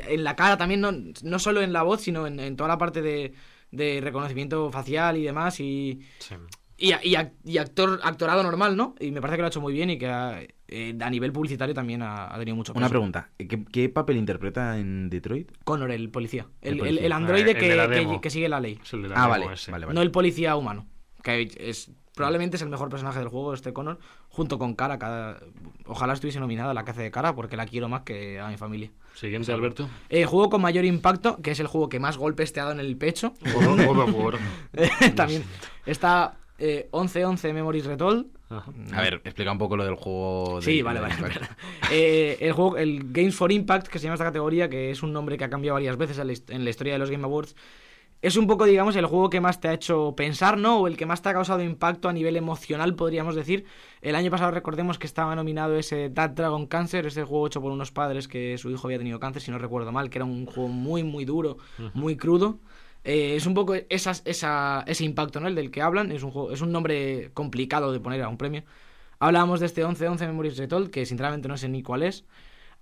En la cara también, no, no solo en la voz, sino en, en toda la parte de, de reconocimiento facial y demás, y, Sí. Y, y ac- y actor, actorado normal, ¿no? Y me parece que lo ha hecho muy bien y que ha- eh, a nivel publicitario también ha, ha tenido mucho Una peso. pregunta, ¿qué, qué papel interpreta en Detroit? Connor, el policía. El, El el- policía. el androide Ah, que, que- sigue la ley. Es el de la Ah, vale, ese. vale, vale. No el policía humano. Que es probablemente es el mejor personaje del juego, este Connor, junto con Cara. Cada... Ojalá estuviese nominada a la que hace de Cara, porque la quiero más que a mi familia. Siguiente, Alberto. Eh, juego con mayor impacto, que es el juego que más golpes te ha dado en el pecho. God of War. También está eh, 11-11 Memories Retold. A ver, explica un poco lo del juego. de- Sí, vale, de- vale. Eh, el juego, el Games for Impact, que se llama esta categoría, que es un nombre que ha cambiado varias veces en la, hist- en la historia de los Game Awards, es un poco, digamos, el juego que más te ha hecho pensar, ¿no? O el que más te ha causado impacto a nivel emocional, podríamos decir. El año pasado recordemos que estaba nominado ese That Dragon Cancer, ese juego hecho por unos padres que su hijo había tenido cáncer, si no recuerdo mal, que era un juego muy, muy duro, muy crudo. Eh, es un poco esas- esa, ese impacto, ¿no? El del que hablan. Es un, juego, es un nombre complicado de poner a un premio. Hablábamos de este 11-11 Memories Retold, que sinceramente no sé ni cuál es.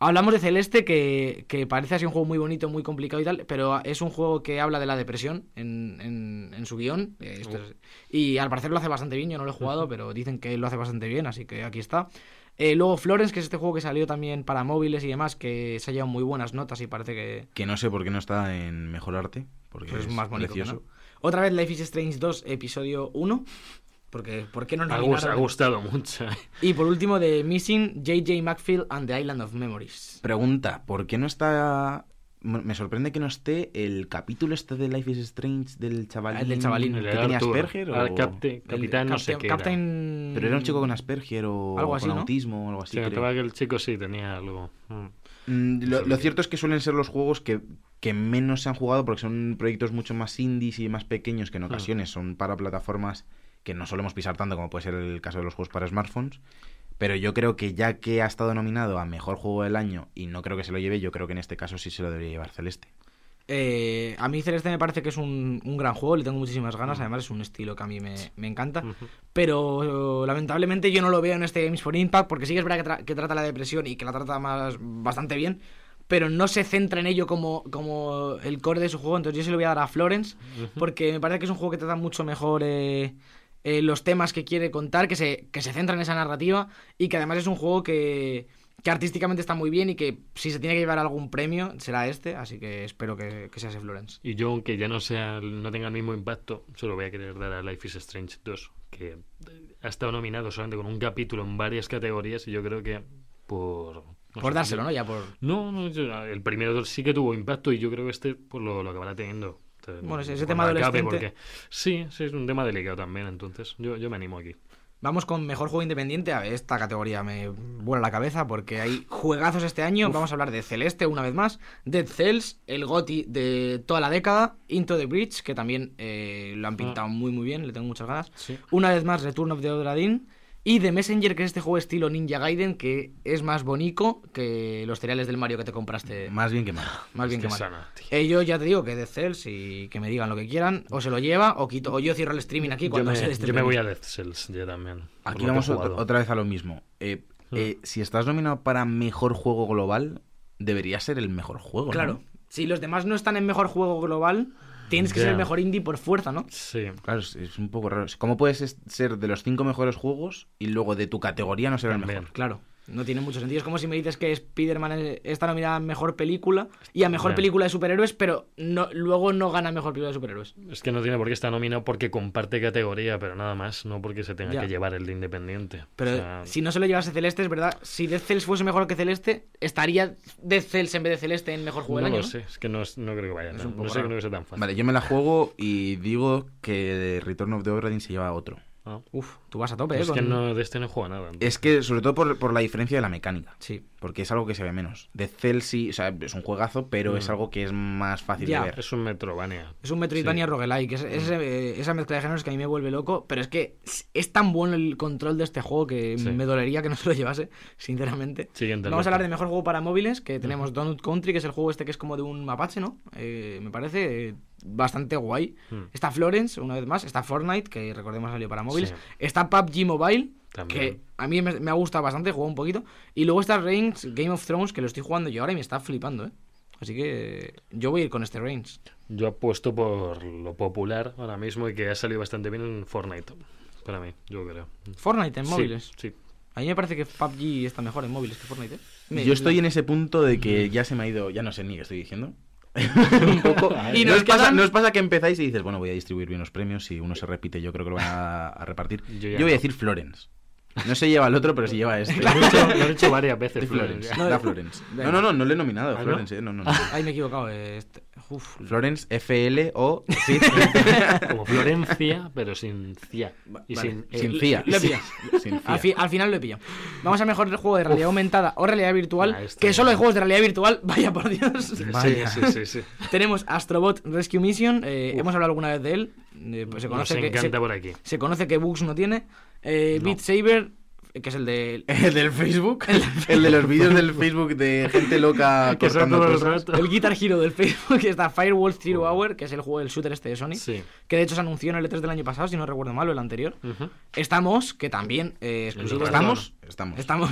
Hablamos de Celeste, que, que parece así un juego muy bonito, muy complicado y tal, pero es un juego que habla de la depresión en, en- en su guion. eh, esto es- y al parecer lo hace bastante bien, yo no lo he jugado, pero dicen que lo hace bastante bien, así que aquí está. Eh, luego Florence, que es este juego que salió también para móviles y demás, que se ha llevado muy buenas notas y parece que Que no sé por qué no está en mejor arte. Porque pues, es es más bonito. precioso. ¿no? Otra vez Life is Strange 2, episodio 1. Porque, ¿por qué no Ha, gus- nominaron? ha gustado mucho. Y por último, de Missing, JJ Macfield and the Island of Memories. Pregunta, ¿por qué no está... Me sorprende que no esté el capítulo este de Life is Strange del chavalín. Ah, el del chavalín. El ¿Que tenía Arthur. Asperger? Ah, o- capte- capitán, El no sé Captain- qué. era. Captain- Pero era un chico con Asperger o Algo así, con ¿no? autismo o algo así. Se creo. notaba que el chico sí tenía algo. Mm. Mm, Lo, cierto es que suelen ser los juegos que, que menos se han jugado porque son proyectos mucho más indies y más pequeños que en ocasiones son para plataformas que no solemos pisar tanto como puede ser el caso de los juegos para smartphones. Pero yo creo que ya que ha estado nominado a Mejor Juego del Año y no creo que se lo lleve, yo creo que en este caso sí se lo debería llevar Celeste. Eh, a mí Celeste me parece que es un, un gran juego, le tengo muchísimas ganas, además es un estilo que a mí me, me encanta, pero eh, lamentablemente yo no lo veo en este Games for Impact, porque sí que es verdad que, tra- que trata la depresión y que la trata más bastante bien, pero no se centra en ello como, como el core de su juego, entonces yo se lo voy a dar a Florence, porque me parece que es un juego que trata mucho mejor eh, eh, los temas que quiere contar, que se, que se centra en esa narrativa y que además es un juego que, que artísticamente está muy bien y que si se tiene que llevar algún premio será este, así que espero que, que sea ese Florence. Y yo, aunque ya no sea no tenga el mismo impacto, se lo voy a querer dar a Life is Strange 2, que ha estado nominado solamente con un capítulo en varias categorías y yo creo que por... no Por sé, dárselo, ¿no? Ya por... No, no, el primero sí que tuvo impacto y yo creo que este pues, lo, lo acabará teniendo. Bueno, ese- ese tema adolescente- porque- Sí, sí, es un tema delicado también, entonces yo, yo me animo aquí. Vamos con mejor juego independiente. A ver, esta categoría me vuela la cabeza porque hay juegazos este año. Vamos a hablar de Celeste una vez más, Dead Cells, el GOTI de toda la década, Into the Bridge, que también eh, lo han pintado muy muy bien, le tengo muchas ganas. Sí. Una vez más, Return of the Obra Dinn. Y The Messenger, que es este juego estilo Ninja Gaiden, que es más bonito que los cereales del Mario que te compraste. Más bien que mal. Más bien que Hostia mal. sana, tío. Eh, yo ya te digo que Dead Cells y que me digan lo que quieran, o se lo lleva, o quito, o yo cierro el streaming aquí Yo cuando me, se este yo me voy a Death Cells, yo también. Aquí que vamos otra vez a lo mismo. Eh, eh, si estás nominado para mejor juego global, debería ser el mejor juego. ¿no? Claro, si los demás no están en mejor juego global, tienes que ser el mejor indie por fuerza, ¿no? Sí. Claro, es, es un poco raro. ¿Cómo puedes es- ser de los cinco mejores juegos y luego de tu categoría no ser el mejor? Claro, no tiene mucho sentido. Es como si me dices que Spider-Man es- está nominada a mejor película y a mejor película de superhéroes, pero no, luego no gana mejor película de superhéroes. Es que no tiene por qué estar nominado porque comparte categoría, pero nada más, no porque se tenga Ya. que llevar el de Independiente. Pero O sea, si no se lo llevase Celeste, es verdad. Si Dead Cells fuese mejor que Celeste, estaría Dead Cells en vez de Celeste en mejor juego no del lo año. ¿no? sé, es que no, no creo que vaya. Es tan- un poco no sé, que sea tan fácil. Vale, yo me la juego y digo que Return of the Obra se lleva a otro. Ah. Uf, tú vas a tope, ¿eh? Es que con- no, de este no juega nada. Es que, sobre todo por, por la diferencia de la mecánica. Sí. Porque es algo que se ve menos. De Cell sí, o sea, es un juegazo, pero es Mm. algo que es más fácil Ya. de ver. Es un Metrovania. Es un Metroidvania Sí. roguelike. Es, es, eh, esa mezcla de géneros que a mí me vuelve loco. Pero es que es, tan bueno el control de este juego que Sí. me dolería que no se lo llevase, sinceramente. Siguiente. Vamos a hablar de mejor juego para móviles, que tenemos Donut Country, que es el juego este que es como de un mapache, ¿no? Eh, me parece eh, bastante guay. Hmm. Está Florence, una vez más. Está Fortnite, que recordemos salió para móviles. Sí. Está PUBG Mobile, También. que a mí me, me ha gustado bastante, he jugado un poquito. Y luego está Reigns Game of Thrones, que lo estoy jugando yo ahora y me está flipando, ¿eh? Así que yo voy a ir con este Reigns. Yo apuesto por lo popular ahora mismo y que ha salido bastante bien en Fortnite. Para mí, yo creo. Fortnite en móviles. Sí. A mí me parece que PUBG está mejor en móviles que Fortnite, ¿eh? Me- Yo estoy en ese punto de que Mm. ya se me ha ido, ya no sé ni qué estoy diciendo. un poco. Y ¿No, os pasa, no os pasa que empezáis y dices, bueno, voy a distribuir bien los premios? Si uno se repite, yo creo que lo van a, a repartir. Yo voy no. a decir Florence. No se lleva el otro, pero se lleva este. Lo he hecho, lo he hecho varias veces. De Florence. Florence. No, da Florence. No, no, no, no le he nominado. ¿Ah? Florence, eh, no, no, no. Ay, me he equivocado. eh, este- Uf. Florence, F-L-O. Sí. Como Florencia, pero sin cia. Y Vale, sin, sin eh, cia. Lo he pillado. Sin Al, fi- al final lo he pillado. Vamos a mejor juego de realidad aumentada o realidad virtual. Ah, este- Que solo hay juegos de realidad virtual. Vaya por Dios. Sí, Vaya. sí, sí, sí. Tenemos Astrobot Rescue Mission. eh, hemos hablado alguna vez de él. eh, pues se Nos conoce que, encanta se, por aquí. se conoce que Bugs no tiene. Eh, No. Beat Saber, que es el de. El del Facebook. El de los vídeos del Facebook de gente loca Que cortando cosas. El Guitar Hero del Facebook, que está Firewall Zero Hour, que es el juego del shooter este de Sony. Sí. Que de hecho se anunció en el E3 del año pasado, si no recuerdo mal, o el anterior. Estamos, que también eh, exclusivo. ¿Estamos? Estamos. Estamos.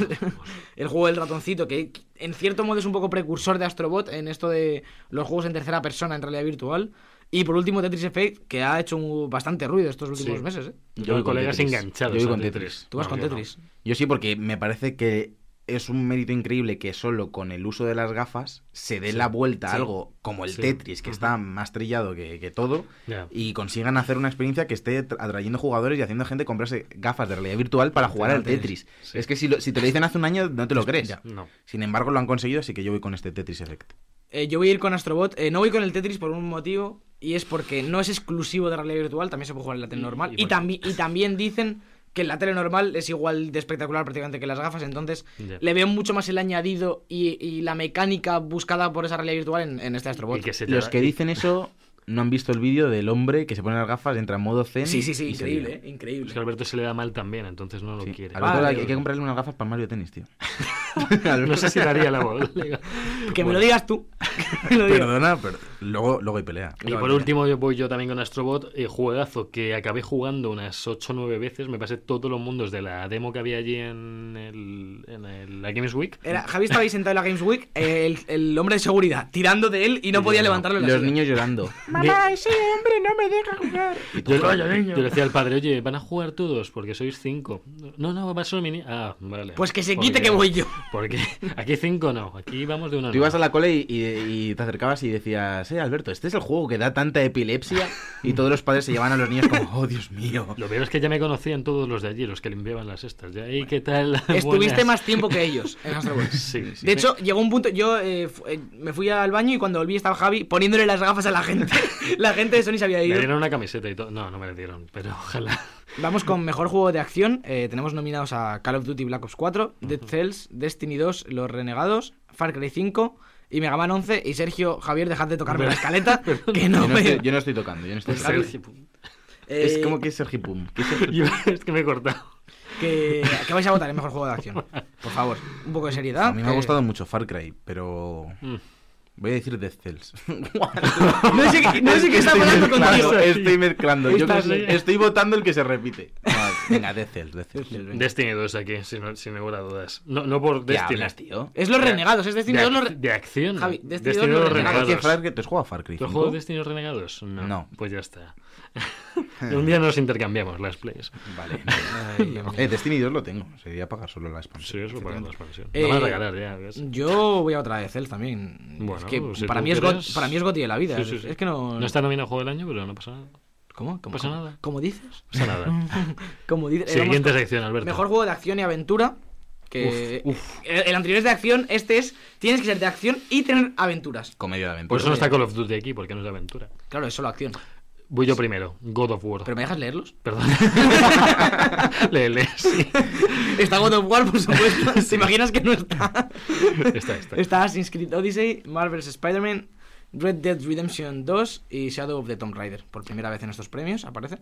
el juego del ratoncito, que en cierto modo es un poco precursor de Astrobot en esto de los juegos en tercera persona en realidad virtual. Y por último, Tetris Effect, que ha hecho un- bastante ruido estos últimos Sí. meses. ¿eh? Yo voy con colegas Tetris. enganchados. Yo voy con Tetris. Tú vas No, con yo no. Tetris. Yo sí, porque me parece que es un mérito increíble que solo con el uso de las gafas se dé Sí, la vuelta a sí. algo como el Sí. Tetris, que está más trillado que, que todo, y consigan hacer una experiencia que esté tra- atrayendo jugadores y haciendo gente comprarse gafas de realidad virtual para jugar al Tetris. Sí. Es que si, lo- si te lo dicen hace un año, no te lo crees. Ya. No. Sin embargo, lo han conseguido, así que yo voy con este Tetris Effect. Eh, yo voy a ir con Astrobot. Eh, no voy con el Tetris por un motivo. Y es porque no es exclusivo de realidad virtual. También se puede jugar en la tele normal. y Y, tambi- y también dicen que la tele normal es igual de espectacular prácticamente que las gafas. Entonces le veo mucho más el añadido y, y la mecánica buscada por esa realidad virtual en, en este Astrobot. Y que se te Los da- que dicen eso no han visto el vídeo del hombre que se pone las gafas, entra en modo zen. Sí, sí, sí, increíble, eh, increíble. Es que a Alberto se le da mal también, entonces no lo Sí. quiere. Alberto, Vale. hay, hay que comprarle unas gafas para Mario Tennis, tío. No sé si daría la bola. Que me lo digas tú. Me lo. Perdona, pero luego, luego hay pelea. Y por último yo voy yo también con Astrobot, eh, juegazo que acabé jugando unas 8 o 9 veces, me pasé todos los mundos de la demo que había allí en, el, en el- la Games Week. Era, Javi estaba ahí sentado en la Games Week, eh, el, el hombre de seguridad, tirando de él y no podía no. levantarlo en la Los silla. niños llorando. Mamá, ese hombre no me deja jugar. Y tú, Yo, "Calla, yo niño". le decía al padre, oye, ¿van a jugar todos? Porque sois cinco. No, no, va solo mi ni- Ah, vale. Pues que se Porque- quite que voy yo. Porque aquí cinco no, aquí vamos de uno en tú ibas a la cola y, y- y te acercabas y decías, eh, Alberto, este es el juego que da tanta epilepsia y todos los padres se llevan a los niños como, oh, Dios mío. Lo peor es que ya me conocían todos los de allí, los que limpiaban las estas. Ya, "Ey, ¿qué tal? Estuviste Buenas". más tiempo que ellos en Astro Boy. Sí, sí. De hecho, llegó un punto, yo eh, eh, me fui al baño y cuando volví estaba Javi poniéndole las gafas a la gente. la gente de Sony se había Me ido. dieron una camiseta y todo. No, no me la dieron, pero ojalá. Vamos con mejor juego de acción. Eh, tenemos nominados a Call of Duty Black Ops 4, Dead Cells, Destiny 2, Los Renegados, Far Cry 5 y Mega Man 11. Y Sergio, Javier, dejad de tocarme la escaleta, que no yo, no me... estoy, yo no estoy tocando, yo no estoy Pues tocando. Sergio, Es Eh, como que es Sergi Pum. ¿Qué es Sergi Yo- es que me he cortado. que, que vais a votar el mejor juego de acción. Por favor, un poco de seriedad. A mí me ha Eh, gustado mucho Far Cry, pero Mm. Voy a decir Death Cells. No sé, qué- no sé qué está pasando contigo. Estoy mezclando. Yo estoy votando el que se repite. Venga, Death Cells, Death Cells. Destiny 2 aquí, sin, sin ninguna dudas. No, no por ¿Qué Destiny. hablas, tío? Es Los Renegados, es Destiny de, 2 Los de acción. Javi, Destiny Destiny 2 2 Los Renegados. ¿Qué Far Cry? ¿Te has jugado a Far Cry ¿Tú has 5? jugado Destiny Renegados? No. No. Pues ya está. Un día nos intercambiamos las plays. Vale. Ay. Eh, Destiny 2 lo tengo. Sería pagar solo la Sí, expansión. eso para la expansión. Eh, Lo van a regalar ya, ¿ves? Yo voy a otra de Cells también. Bueno, es que si para mí, es quieres- got, para mí es Goti de la vida. Sí, es, sí, sí. es que no. No está nominado Juego del Año, pero no pasa nada. ¿Cómo? ¿Cómo, pasa cómo- nada. ¿Cómo dices? pasa nada. Como dices. eh, Siguiente sección, Alberto. Mejor juego de acción y aventura. Que El, el anterior es de acción, este es. Tienes que ser de acción y tener aventuras. Comedia de aventura. Por eso no está Call of Duty aquí, porque no es de aventura. Claro, es solo acción. Voy yo primero. God of War. ¿Pero me dejas leerlos? Perdón. Léele, sí. Está God of War, por supuesto. ¿Te imaginas que no está? Está, está. Está Assassin's Creed Odyssey, Marvel's Spider-Man, Red Dead Redemption 2 y Shadow of the Tomb Raider. Por primera vez en estos premios, aparece.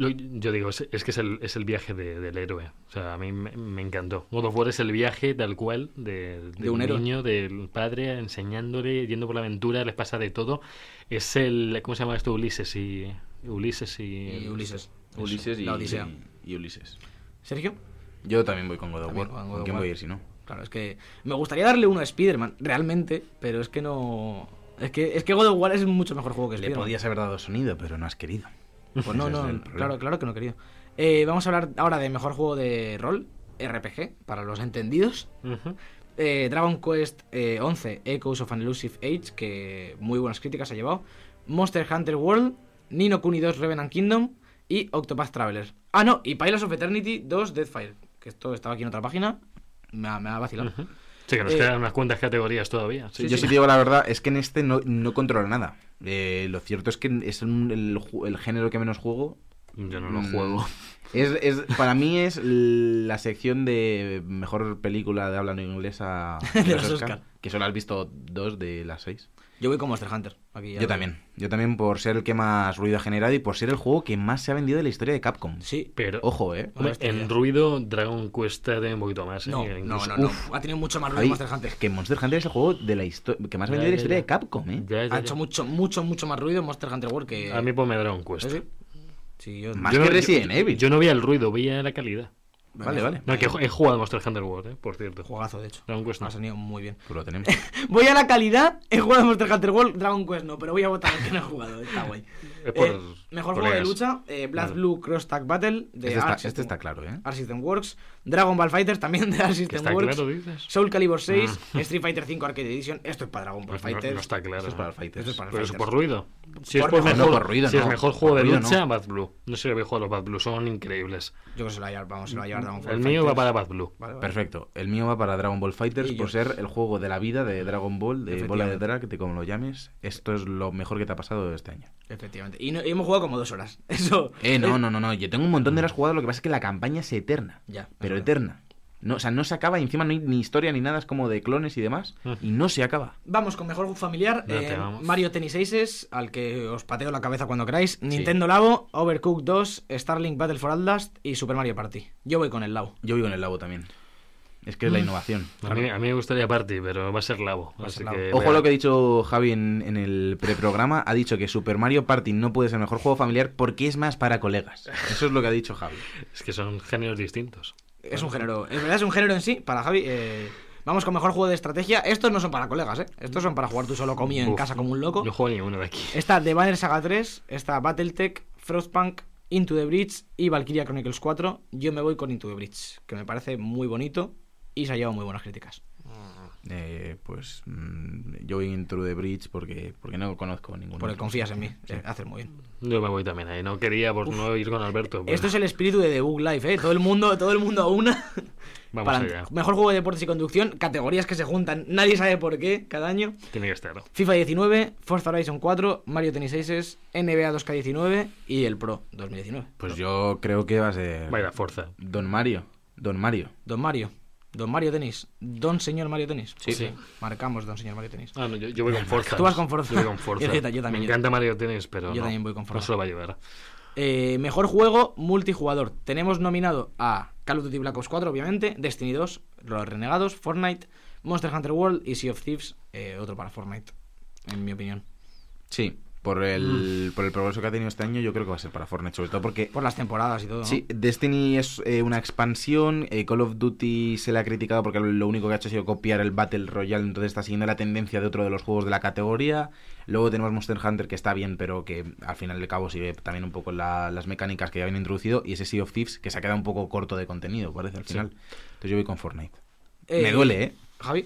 Lo- yo digo, es, es que es el, es el viaje de- del héroe. O sea, a mí me, me encantó. God of War es el viaje tal cual de, de De un un héroe. niño, del padre, enseñándole, yendo por la aventura, les pasa de todo. Es el. ¿Cómo se llama esto? Ulises y. Ulises y. Y Ulises. Ulises y, La Odisea. y- y Ulises. ¿Sergio? Yo también voy con God of War. con God ¿Con of quién voy a ir si no? Claro, es que me gustaría darle uno a Spider-Man, realmente, pero es que no... Es que, es que God of War es mucho mejor juego que Le Spider-Man. podías haber dado sonido, pero no has querido. Pues no, no, claro, claro que no quería. Eh, vamos a hablar ahora de mejor juego de rol, RPG, para los entendidos. Eh, Dragon Quest eh, 11, Echoes of an Elusive Age, que muy buenas críticas ha llevado. Monster Hunter World, Nino Kuni 2 Revenant Kingdom y Octopath Traveler. Ah, no, y Pillars of Eternity 2 Deathfire, que esto estaba aquí en otra página. Me ha, me ha vacilado. Sí, que nos Eh, quedan unas cuantas categorías todavía. Sí, Yo sí. digo la verdad, es que en este no, no controlo nada. Eh, lo cierto es que es un- el, género que menos juego. Yo no lo Mm, juego. Es, es- para mí es la sección de mejor película de habla no inglesa De los. Oscar, que solo has visto dos de las seis. Yo voy con Monster Hunter. Aquí Yo también. Yo también por ser el que más ruido ha generado y por ser el juego que más se ha vendido de la historia de Capcom. Sí. Pero. Ojo, eh. Hombre, en ruido, Dragon Quest tiene un poquito más. ¿eh? No, no, Incluso- no, no. Uf, Ha tenido mucho más ruido Ay, Monster Hunter. es que Monster Hunter es el juego de la histo- que más ha Ya, vendido de la historia ya. de Capcom, eh. ya, ya, Ha hecho mucho, mucho, mucho más ruido Monster Hunter World que... A mí ponme Dragon Quest. ¿Eh, sí? Sí, yo... Más Yo que no- Resident yo- Evil. Yo no veía el ruido, veía la calidad. Vale, vale. No, que he jugado Monster Hunter World, eh, por cierto. Juegazo, de hecho. Dragon Quest no. Ha salido muy bien. Pues lo tenemos. Voy a la calidad, he jugado Monster Hunter World, Dragon Quest no, pero voy a votar el que no he jugado, está guay. Es por Eh, mejor juego de lucha, eh, Black Vale. Blue Cross Tag Battle de Este está, este está claro, eh. Arc System Works, Dragon Ball Fighters también de Que System está Works, claro, dices. Soul Calibur 6, Street Fighter 5 Arcade Edition, esto es para Dragon Ball Pues no, Fighters. no está claro. Esto es para Fighters. Esto es para Pero es Fighters. por ruido. Si Por es por mejor- por ruido si es mejor juego de lucha. Bad Blue. No sé si habéis jugado los Bad Blue, son increíbles. Yo que se lo va a llevar, vamos, se lo va a llevar Dragon Ball El mío va para Bad Blue. Vale, vale. Perfecto. El mío va para Dragon Ball Fighters por ser el juego de la vida de Dragon Ball, de bola de drag, de como lo llames. Esto es lo mejor que te ha pasado este año. Efectivamente. Y, no- y hemos jugado como dos horas. Eso. Eh, no, no, no, no. Yo tengo un montón de horas jugadas, lo que pasa es que la campaña es eterna. Ya. Pero eterna. No, o sea, no se acaba y encima no hay ni historia ni nada, es como de clones y demás. Mm. Y no se acaba. Vamos con mejor familiar. Eh. Mario Tennis Aces, al que os pateo la cabeza cuando queráis. Nintendo Labo, Overcooked 2, Starlink Battle for Outlast y Super Mario Party. Yo voy con el Labo. Yo vivo en el lago también. Es que es la Mm. innovación. A mí, a mí me gustaría Party, pero va a ser Labo. Va a así ser Labo. que Ojo voy a lo que ha dicho Javi en, en el preprograma. Ha dicho que Super Mario Party no puede ser el mejor juego familiar porque es más para colegas. Eso es lo que ha dicho Javi. Es que son géneros distintos. Es un género. En verdad es un género en sí, para Javi. eh, vamos con mejor juego de estrategia. Estos no son para colegas, ¿eh? Estos son para jugar tú solo conmigo en Uf, casa como un loco. No juego ni uno de aquí. Está The Banner Saga 3, está Battletech, Frostpunk, Into the Bridge y Valkyria Chronicles 4. Yo me voy con Into the Bridge, que me parece muy bonito y se ha llevado muy buenas críticas. Eh, pues mm, yo voy into the bridge porque, porque no conozco ninguno. Porque otro. confías en mí. Eh, haces muy bien. Yo me voy también ahí. No quería por no ir con Alberto. pero Esto es el espíritu de The Book Life, ¿eh? Todo el mundo, todo el mundo a una. Vamos Para- allá. Mejor juego de deportes y conducción, categorías que se juntan, nadie sabe por qué cada año. Tiene que estar. FIFA 19, Forza Horizon 4, Mario Tennis Aces, NBA 2K19 y el Pro 2019. Pues yo creo que va a ser Vaya fuerza. Don Mario. Don Mario. Don Mario. Don Mario Tenis. Don señor Mario Tenis. Sí. Sí. Marcamos Don señor Mario Tenis. Ah, no, yo, yo voy con Forza. Tú vas con Forza. Yo voy con Forza. Yo también. Me encanta Mario Tennis, pero Yo no, también voy con Forza. No se lo va a llevar. Eh, mejor juego multijugador. Tenemos nominado a Call of Duty Black Ops 4, obviamente, Destiny 2, Los Renegados, Fortnite, Monster Hunter World y Sea of Thieves, eh, otro para Fortnite, en mi opinión. Sí, por el, por el progreso que ha tenido este año, yo creo que va a ser para Fortnite, sobre todo porque Por las temporadas y todo. ¿no? Sí, Destiny es eh, una expansión. eh, Call of Duty se le ha criticado porque lo único que ha hecho ha sido copiar el Battle Royale, entonces está siguiendo la tendencia de otro de los juegos de la categoría. Luego tenemos Monster Hunter que está bien, pero que al final del cabo sigue también un poco la- las mecánicas que ya habían introducido. Y ese Sea of Thieves que se ha quedado un poco corto de contenido, parece al Sí. final. Entonces yo voy con Fortnite. Eh, Me duele, ¿eh? Javi,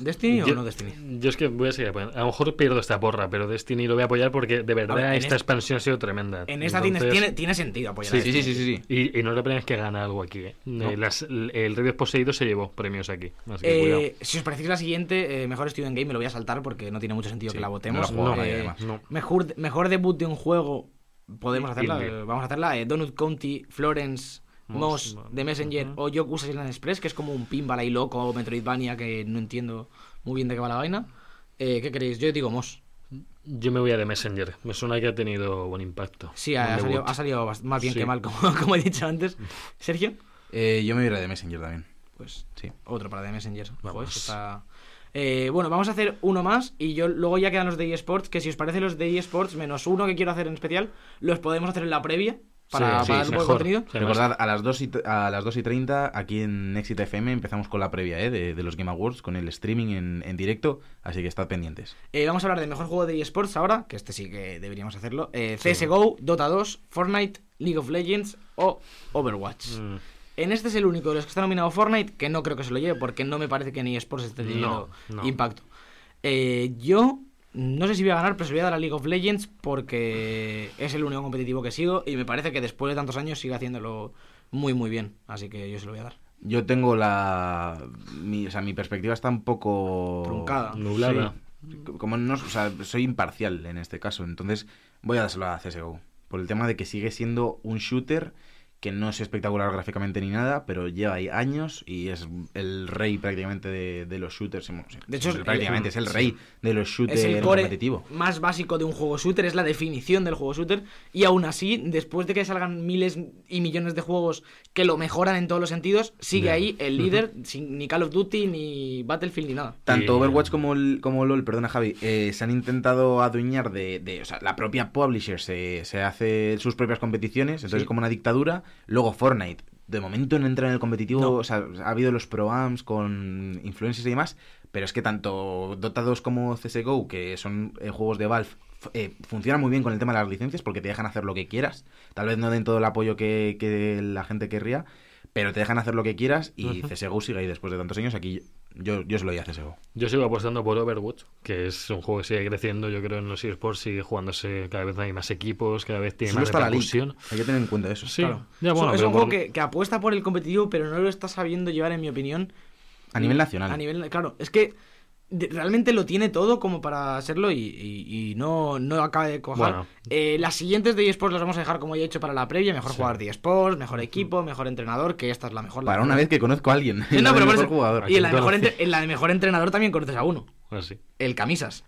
¿Destiny o no Destiny? Yo es que voy a seguir apoyando. A lo mejor pierdo esta porra, pero Destiny lo voy a apoyar porque de verdad ver, esta expansión ha sido tremenda. En esta tienes- Entonces- tiene, tiene sentido apoyar a Sí, sí, sí, sí, sí. Y, y no es la primera vez que gana algo aquí. ¿eh? Eh, las- el, Rey Poseído se llevó premios aquí. Así que cuidado. Eh, si os parece la siguiente, eh, mejor Student Game, me lo voy a saltar porque no tiene mucho sentido Sí, que la no votemos. la juega Eh. No. mejor, mejor debut de un juego, podemos hacerla. Vamos a hacerla. Donut County, Florence, Moss, The Messenger ujú. o Yoku's Island Express, que es como un pinball ahí loco o Metroidvania que no entiendo muy bien de qué va la vaina. Eh, ¿Qué queréis? Yo digo Moss. Yo me voy a The Messenger. Me suena que ha tenido buen impacto. Sí, ha, salido, ha más bien Sí. que mal, como, como he dicho antes. Sergio, Eh, yo me voy a The Messenger también. pues Sí. Otro para The Messenger. Está- Eh, bueno, vamos a hacer uno más y yo luego ya quedan los de eSports, que si os parece los de eSports menos uno que quiero hacer en especial, los podemos hacer en la previa para, Sí, para sí, dar un poco de mejor. contenido. Recordad, a las, 2 y, a las 2 y 30 aquí en Exit FM empezamos con la previa ¿eh? de, de los Game Awards, con el streaming en, en directo, así que estad pendientes. Eh, vamos a hablar del mejor juego de eSports ahora, que este sí que deberíamos hacerlo. Eh, CSGO, Dota 2, Fortnite, League of Legends o Overwatch. Mm, En este es el único de los que está nominado Fortnite, que no creo que se lo lleve, porque no me parece que ni eSports esté No, teniendo no. impacto. Eh, yo no sé si voy a ganar, pero se lo voy a dar a League of Legends porque es el único competitivo que sigo y me parece que después de tantos años sigue haciéndolo muy muy bien. Así que yo se lo voy a dar. Yo tengo la... Mi, o sea, mi perspectiva está un poco... Truncada. Nublada. Sí. Como no, o sea, soy imparcial en este caso, entonces voy a dárselo a CSGO. Por el tema de que sigue siendo un shooter que no es espectacular gráficamente ni nada, pero lleva ahí años y es el rey prácticamente de, de los shooters. De hecho, sí, prácticamente eh, es el rey de los shooters Es el core competitivo. más básico de un juego shooter, es la definición del juego shooter. Y aún así, después de que salgan miles y millones de juegos que lo mejoran en todos los sentidos, sigue ahí el líder, sin ni Call of Duty, ni Battlefield, ni nada. Tanto Overwatch como, el- como LOL, perdona Javi, eh, se han intentado adueñar de, de- O sea, la propia publisher se, se hace sus propias competiciones, entonces Sí. es como una dictadura. Luego Fortnite, de momento no entra en el competitivo, No. o sea, ha habido los pro-ams con influencers y demás, pero es que tanto Dota 2 como CSGO, que son eh, juegos de Valve, eh, funcionan muy bien con el tema de las licencias porque te dejan hacer lo que quieras. Tal vez no den todo el apoyo que, que la gente querría, pero te dejan hacer lo que quieras y. CSGO sigue ahí después de tantos años. Aquí yo, yo se lo doy a CSGO. Yo sigo apostando por Overwatch, que es un juego que sigue creciendo, yo creo, en los eSports, sigue jugándose, cada vez hay más equipos, cada vez tiene Solo más repercusión. Hay que tener en cuenta eso. Sí, Claro. ya bueno, es un juego por- que, que apuesta por el competitivo, pero no lo está sabiendo llevar, en mi opinión. A nivel nacional. A nivel, claro, es que realmente lo tiene todo como para serlo y, y- y no, no acaba de cojar. Bueno. Eh, las siguientes de eSports las vamos a dejar como ya he hecho para la previa. Mejor Sí. jugador de eSports, mejor equipo, mejor entrenador, que esta es la mejor. la Para una vez que conozco a alguien. No, pero mejor jugador. Y en la, de mejor en la de mejor entrenador también conoces a uno. Sí. El Camisas.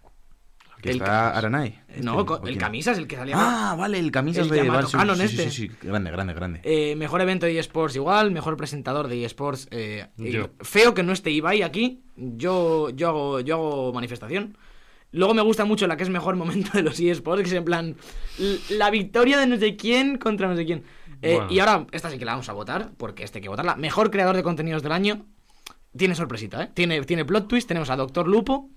Que el está. Aranay. No, Este, co- ¿o el quién? Camisas, el que salía. Ah, vale, el camisas El de Val- sí, sí, sí, sí, grande, grande, grande. Eh, mejor evento de eSports igual, mejor presentador de eSports. eh, eh, Yo. Feo que no esté Ibai aquí. Yo, yo, hago, yo hago manifestación. Luego me gusta mucho la que es mejor momento de los eSports, que es en plan la victoria de no sé quién contra no sé quién. Eh, Bueno. Y ahora, esta sí que la vamos a votar, porque este hay que votarla. Mejor creador de contenidos del año. Tiene sorpresita, ¿eh? Tiene, tiene plot twist. Tenemos a Doctor Lupo,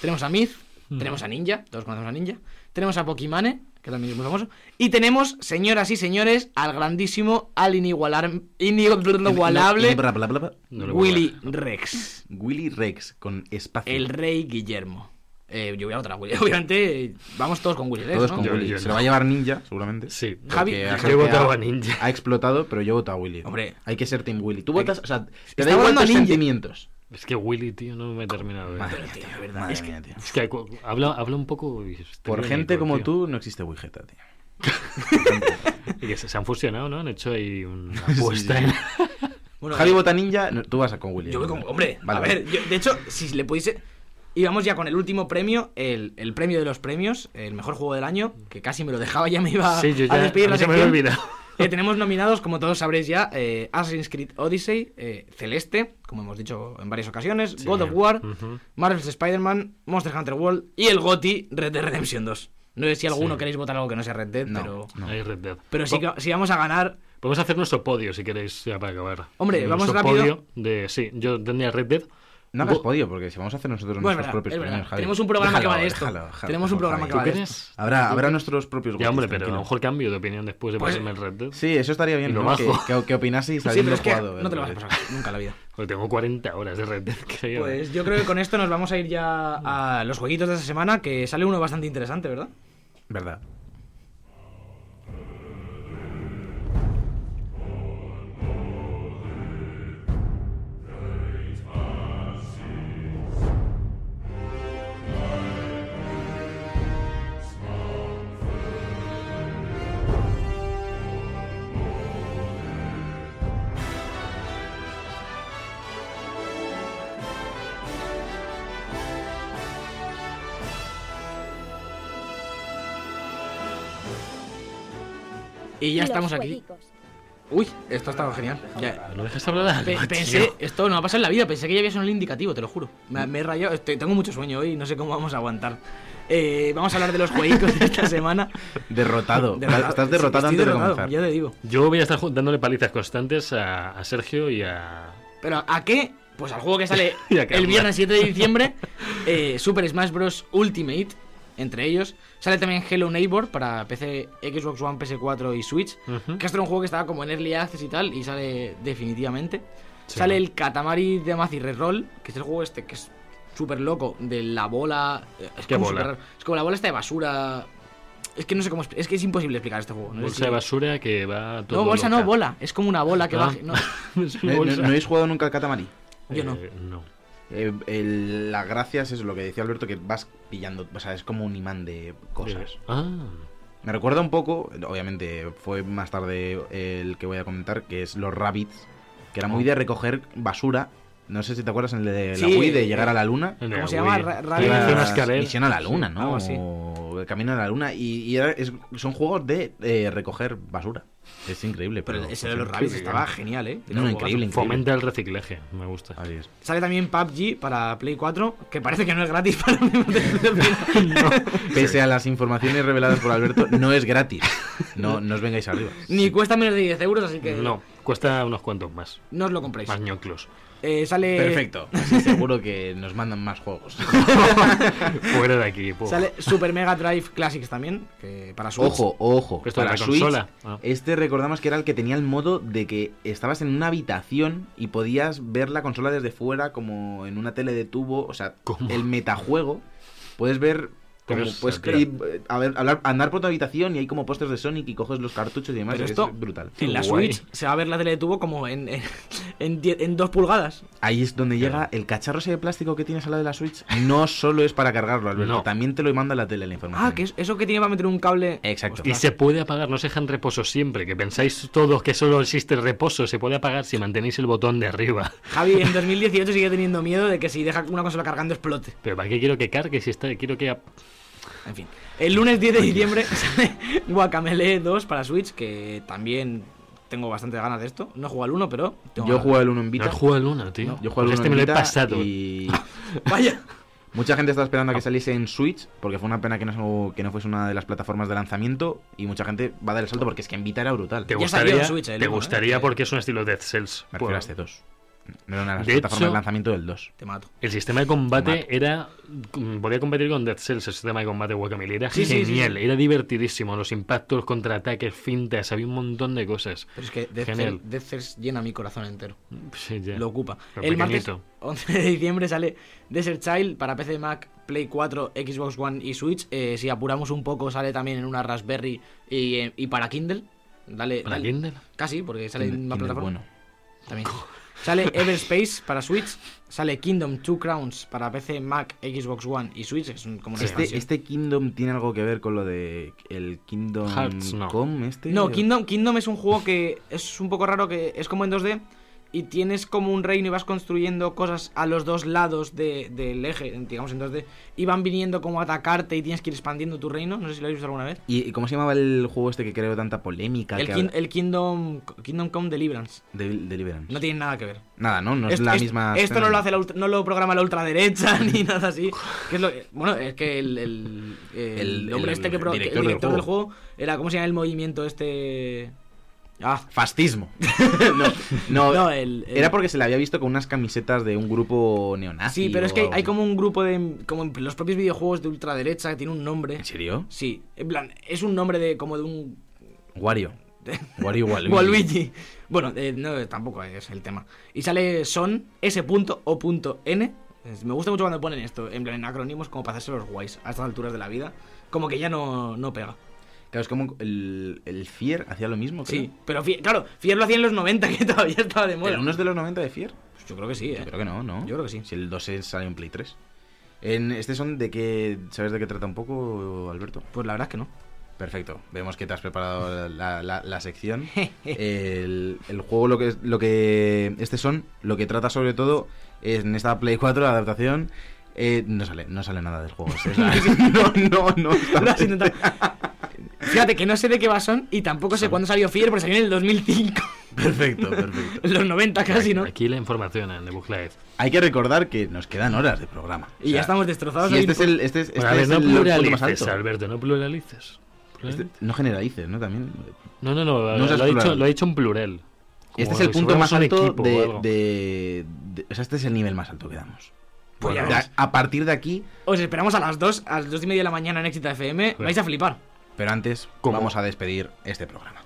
tenemos a Myth, Tenemos a Ninja, todos conocemos a Ninja. Tenemos a Pokimane, que también es muy famoso. Y tenemos, señoras y señores, al grandísimo, al inigualable Willy. Rex, Willy Rex con espacio. el rey Guillermo. Eh, yo voy a otra Willy. Obviamente, eh, vamos todos con Willy Rex. Todos ¿no? con Yo- Willy. yo Se no. lo va a llevar Ninja, seguramente. Sí. Javi, yo ha- he votado a Ninja. Ha explotado, pero yo voto a Willy. Hombre. Hay que ser Team Willy. Tú votas, que- o sea, te da igual tus Ninja. sentimientos. Es que Willy, tío, no me he terminado de ver. Madre tío, mía, de verdad, madre es que- mía, tío. Es que habla, habla un poco. Por gente como tío. tú no existe Wigeta, tío. Y que se, se han fusionado, ¿no? Han hecho ahí una apuesta. sí, en- Bueno, Javi vota Ninja, no, tú vas a con Willy. Yo voy con. Hombre, Vale, a ver, yo- de hecho, si le pudiese. Íbamos ya con el último premio, el, el premio de los premios, el mejor juego del año, que casi me lo dejaba, ya me iba Sí, yo a ya. despedir a la mí se me había olvidado. Eh, tenemos nominados, como todos sabréis ya, eh, Assassin's Creed Odyssey, eh, Celeste, como hemos dicho en varias ocasiones, Sí. God of War. Marvel's Spider-Man, Monster Hunter World y el GOTY Red Dead Redemption 2. No sé si alguno Sí. queréis votar algo que no sea Red Dead, No, pero, no. Ahí Red Dead. pero sí, que, sí vamos a ganar. Podemos hacer nuestro podio si queréis, ya para acabar. Hombre, vamos Nuestro rápido. podio de. Sí, yo tendría Red Dead. No hagas Bo- podio, porque si vamos a hacer nosotros Bueno, nuestros verdad, propios premios, Javi. Tenemos un programa que va de Déjalo, esto. déjalo, déjalo, Tenemos un programa que Javi. va ¿Tú de esto. Habrá, habrá nuestros propios Ya, hombre, pero a lo mejor cambio de opinión después de Pues- ponerme el Red Dead. Sí, eso estaría bien, lo ¿no? Que, bajo. que, que opinaseis Sí, habiendo pero es que jugado no te lo vas a pasar nunca en la vida. Porque tengo 40 horas de Red Dead, creo. Pues yo creo que con esto nos vamos a ir ya a los jueguitos de esta semana, que sale uno bastante interesante, ¿verdad? ¿Verdad? Y ya estamos aquí. Uy, esto ha estado genial. Ya- ¿No dejas hablar? Pe- algo, pensé, tío? esto no ha pasado en la vida, pensé que ya había sonado el indicativo, te lo juro. Me, me he rayado, estoy- tengo mucho sueño hoy, no sé cómo vamos a aguantar. Eh, vamos a hablar de los jueguicos de esta semana. Derrotado. Derrotado. Estás derrotado Sí, antes estoy de derrotado, comenzar. Ya te digo. Yo voy a estar dándole palizas constantes a, a Sergio y a. Pero ¿a qué? Pues al juego que sale a el viernes 7 de diciembre, eh, Super Smash Bros. Ultimate, entre ellos. Sale también Hello Neighbor para PC, Xbox One, PS4 y Switch. Ujú. Que este era un juego que estaba como en Early Access y tal, y sale definitivamente. Sí. Sale el Katamari de Mazi Reroll, que es el juego este que es súper loco, de la bola... eh, Es ¿Qué como bola? raro. Es como la bola esta de basura... Es que no sé cómo... Es que es imposible explicar este juego. No, Bolsa si- de basura que va todo. no bolsa loca. no, bola. Es como una bola que Ah. va... No, ¿No, no- no habéis jugado nunca al Katamari? Yo no. Eh, no. Eh, el- la gracia es eso, lo que decía Alberto, que vas pillando, o sea, es como un imán de cosas. Ah. Me recuerda un poco, obviamente fue más tarde el que voy a comentar, que es los Rabbits, que era muy de recoger basura. No sé si te acuerdas en el de la Sí, Wii, de llegar a la luna. ¿Cómo se llama? Wii. Ra- Que Rabbit- hace una Era escalera. Misión a la luna, Sí, ¿no? algo así. O camino a la luna. Y, y era- es- son juegos de eh, recoger basura. Es increíble, pero. Pero ese de los Rabbids estaba genial, ¿eh? No, no, increíble, increíble. Fomenta el reciclaje, me gusta. Sale también PUBG para Play 4, que parece que no es gratis para mí. Pese a las informaciones reveladas por Alberto, no es gratis. No, no os vengáis arriba. Ni cuesta menos de 10 euros, así que No, cuesta unos cuantos más. no os lo compréis. Más ñoclos. Eh, sale, Perfecto. Así seguro que nos mandan más juegos. Fuera de aquí. po. Sale Super Mega Drive Classics también, que para Switch. Ojo, ojo. Esto Para la Switch, consola. Ah. este recordamos que era el que tenía el modo de que estabas en una habitación y podías ver la consola desde fuera como en una tele de tubo. O sea, ¿Cómo? el metajuego. Puedes ver como es- puedes ir, eh, a ver, hablar- andar por tu habitación y hay como pósters de Sonic y coges los cartuchos y demás. Pero es esto- brutal. En la Guay. Switch se va a ver la tele de tubo como en, en, en, die- en dos pulgadas. Ahí es donde llega el cacharro ese de plástico que tienes al lado de la Switch. No solo es para cargarlo, Alberto. No. También te lo manda la tele la información. Ah, que es eso que tiene para meter un cable. Exacto. Y se puede apagar, no se deja en reposo siempre, que pensáis todos que solo existe el reposo, se puede apagar si mantenéis el botón de arriba. Javi en 2018 sigue teniendo miedo de que si deja una consola cargando explote. Pero ¿para qué quiero que cargue si está? Quiero que... En fin. El lunes 10 de diciembre sale Guacamele 2 para Switch, que también tengo bastante ganas de esto. No he jugado al 1, pero. tengo Yo juego el 1 en No Vita. has jugado al Luna, tío. Yo juego Pues al 1 este en me lo he Vita pasado. y Vaya. mucha gente estaba esperando a que saliese en Switch porque fue una pena que no, que no fuese una de las plataformas de lanzamiento y mucha gente va a dar el salto porque es que en Vita era brutal. ¿Te Ya salió gustaría, en Switch el te uno, ¿eh? gustaría Que- porque es un estilo Dead Cells. Me refiero a este 2. Era una de las De plataformas hecho- de lanzamiento del 2. Te mato. El sistema de combate era. Podía competir con Dead Cells, el sistema de combate Guacamole. Era Sí, sí, sí, genial, sí. era divertidísimo. Los impactos, contraataques, fintas, había un montón de cosas. Pero es que Death Genial. Cells- llena mi corazón entero. Sí, ya. Lo ocupa. Pero el martes pequeñito. 11 de diciembre sale Desert Child para PC, Mac, Play 4, Xbox One y Switch. Eh, si apuramos un poco, sale también en una Raspberry y, eh, y para Kindle. Dale, ¿Para dale- Kindle? Casi, porque sale Kindle- en una plataforma. bueno. También. Sale Everspace para Switch. Sale Kingdom Two Crowns para PC, Mac, Xbox One y Switch. Es un, como una Este, este Kingdom tiene algo que ver con lo de el Kingdom Hearts, no. Come, este. No, Kingdom, Kingdom es un juego que es un poco raro, que es como en 2D y tienes como un reino y vas construyendo cosas a los dos lados de- del eje, digamos en 2D, y van viniendo como a atacarte y tienes que ir expandiendo tu reino. No sé si lo habéis visto alguna vez. ¿Y cómo se llamaba el juego este que creó tanta polémica? El, que Kin- habla- el Kingdom, Kingdom Come Deliverance. de, Deliverance. No tiene nada que ver. Nada, ¿no? No es Esto- la misma. Esto no lo hace la ultra- no lo programa la ultraderecha ni nada así. Que es lo, bueno, es que el, el, el El- hombre este que pro- el director del, juego era ¿cómo se llama el movimiento este? Ah, Fascismo. no, no, no, el, el- Era porque se le había visto con unas camisetas de un grupo neonazi. Sí, pero es que hay como un grupo de. Como en los propios videojuegos de ultraderecha que tiene un nombre. ¿En serio? Sí, en plan, es un nombre de como de un. Wario. Wario Waluigi. Waluigi. Bueno, eh, no, tampoco es el tema. Y sale son S.O.N. Me gusta mucho cuando ponen esto, en plan en acrónimos, como para hacerse los guays a estas alturas de la vida. Como que ya no, no pega. Claro, es como el, el Fier hacía lo mismo, creo. Sí, pero Fier- claro, Fier lo hacía en los 90, que todavía estaba de moda. ¿El uno es de los 90 de Fier? Pues yo creo que sí, eh. Yo creo que no, ¿no? Yo creo que sí. Si el 2 es- sale en Play 3. En este son de qué. ¿Sabes de qué trata un poco, Alberto? Pues la verdad es que no. Perfecto. Vemos que te has preparado la, la- la sección. el, el juego, lo que, lo que. Este son, lo que trata sobre todo es en esta Play 4 adaptación. eh, no sale, no sale nada del juego. es la- no, no, no. intentado. Fíjate que no sé de qué va son y tampoco sé cuándo salió Fier, porque salió en el 2005. Perfecto, perfecto. En los 90 casi, ¿no? Aquí la información en The Book Live. Hay que recordar que nos quedan horas de programa. O Y ya estamos destrozados. si este es el, este es, este Bueno, a ver, es no el punto más pluralices, alto. Alberto, no pluralices. Este- Pluralices. no generalices, ¿no? También. No, no, no, No lo, ha dicho, lo ha dicho en plural. Este es el punto más alto equipo o de, algo. de- de- O sea, este es el nivel más alto que damos. Pues a- ves. a partir de aquí, Os esperamos a las 2, a las 2 y media de la mañana en Éxito FM. Claro. Vais a flipar. Pero antes ¿Cómo? vamos a despedir este programa.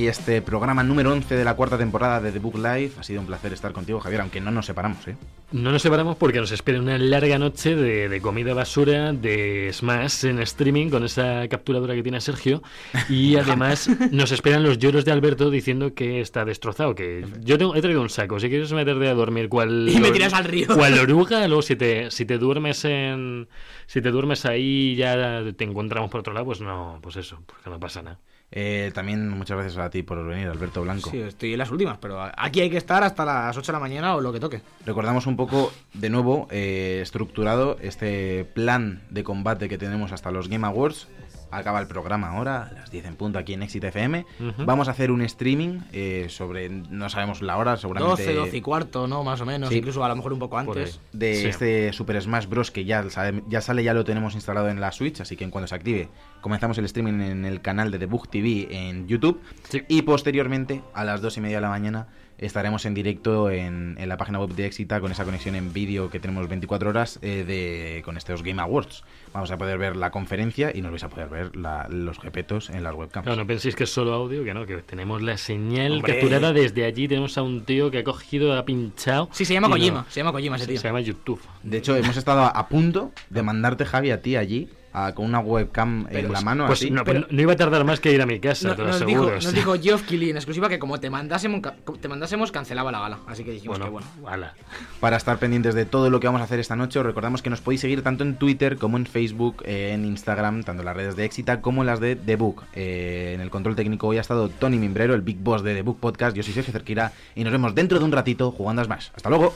Aquí este programa número 11 de la cuarta temporada de The Book Live. Ha sido un placer estar contigo, Javier, aunque no nos separamos, ¿eh? No nos separamos porque nos espera una larga noche de, de comida basura, de Smash en streaming con esa capturadora que tiene Sergio. Y además nos esperan los lloros de Alberto diciendo que está destrozado. Que yo tengo, he traído un saco. Si quieres meterte a dormir, cual. Y me tiras al río. Cual oruga, luego si te, si te duermes en. Si te duermes ahí y ya te encontramos por otro lado, pues no, pues eso, porque no pasa nada. Eh, También muchas gracias a ti por venir, Alberto Blanco. Sí, estoy en las últimas, pero aquí hay que estar hasta las 8 de la mañana o lo que toque. Recordamos un poco, de nuevo, eh, estructurado este plan de combate que tenemos hasta los Game Awards. Acaba el programa ahora, a las 10 en punto aquí en Exit FM. Vamos a hacer un streaming eh, sobre, no sabemos la hora, seguramente 12, 12 y cuarto, ¿no? Más o menos. Sí. Incluso a lo mejor un poco antes. de Sí. este Super Smash Bros. que ya sale, ya sale, ya lo tenemos instalado en la Switch, así que en cuanto se active, comenzamos el streaming en el canal de Book TV en YouTube. Sí. Y posteriormente, a las dos y media de la mañana, estaremos en directo en, en la página web de Exita con esa conexión en vídeo que tenemos 24 horas eh, de, con estos Game Awards. Vamos a poder ver la conferencia y nos vais a poder ver la- los jepetos en las webcams. No penséis que es solo audio, que no, que tenemos la señal Hombre. capturada desde allí. Tenemos a un tío que ha cogido, ha pinchado. Sí, se llama no- Kojima. Se llama Kojima ese se, tío. se llama YouTube. De hecho, hemos estado a, a punto de mandarte, Javi, a ti allí a- con una webcam en la mano Pues así. no, pues no iba a tardar más que ir a mi casa, No- te lo nos, aseguro. dijo, nos dijo Geoff Keighley en exclusiva que como te mandásemos, ca- te mandásemos cancelaba la gala. Así que dijimos bueno, que bueno. ala. Para estar pendientes de todo lo que vamos a hacer esta noche, os recordamos que nos podéis seguir tanto en Twitter como en Facebook, eh, en Instagram, tanto en las redes de Exita como en las de The Book. Eh, en el control técnico hoy ha estado Tony Mimbrero, el Big Boss de The Book Podcast. Yo soy Sergio Cerquira y nos vemos dentro de un ratito jugando a Smash. Hasta luego.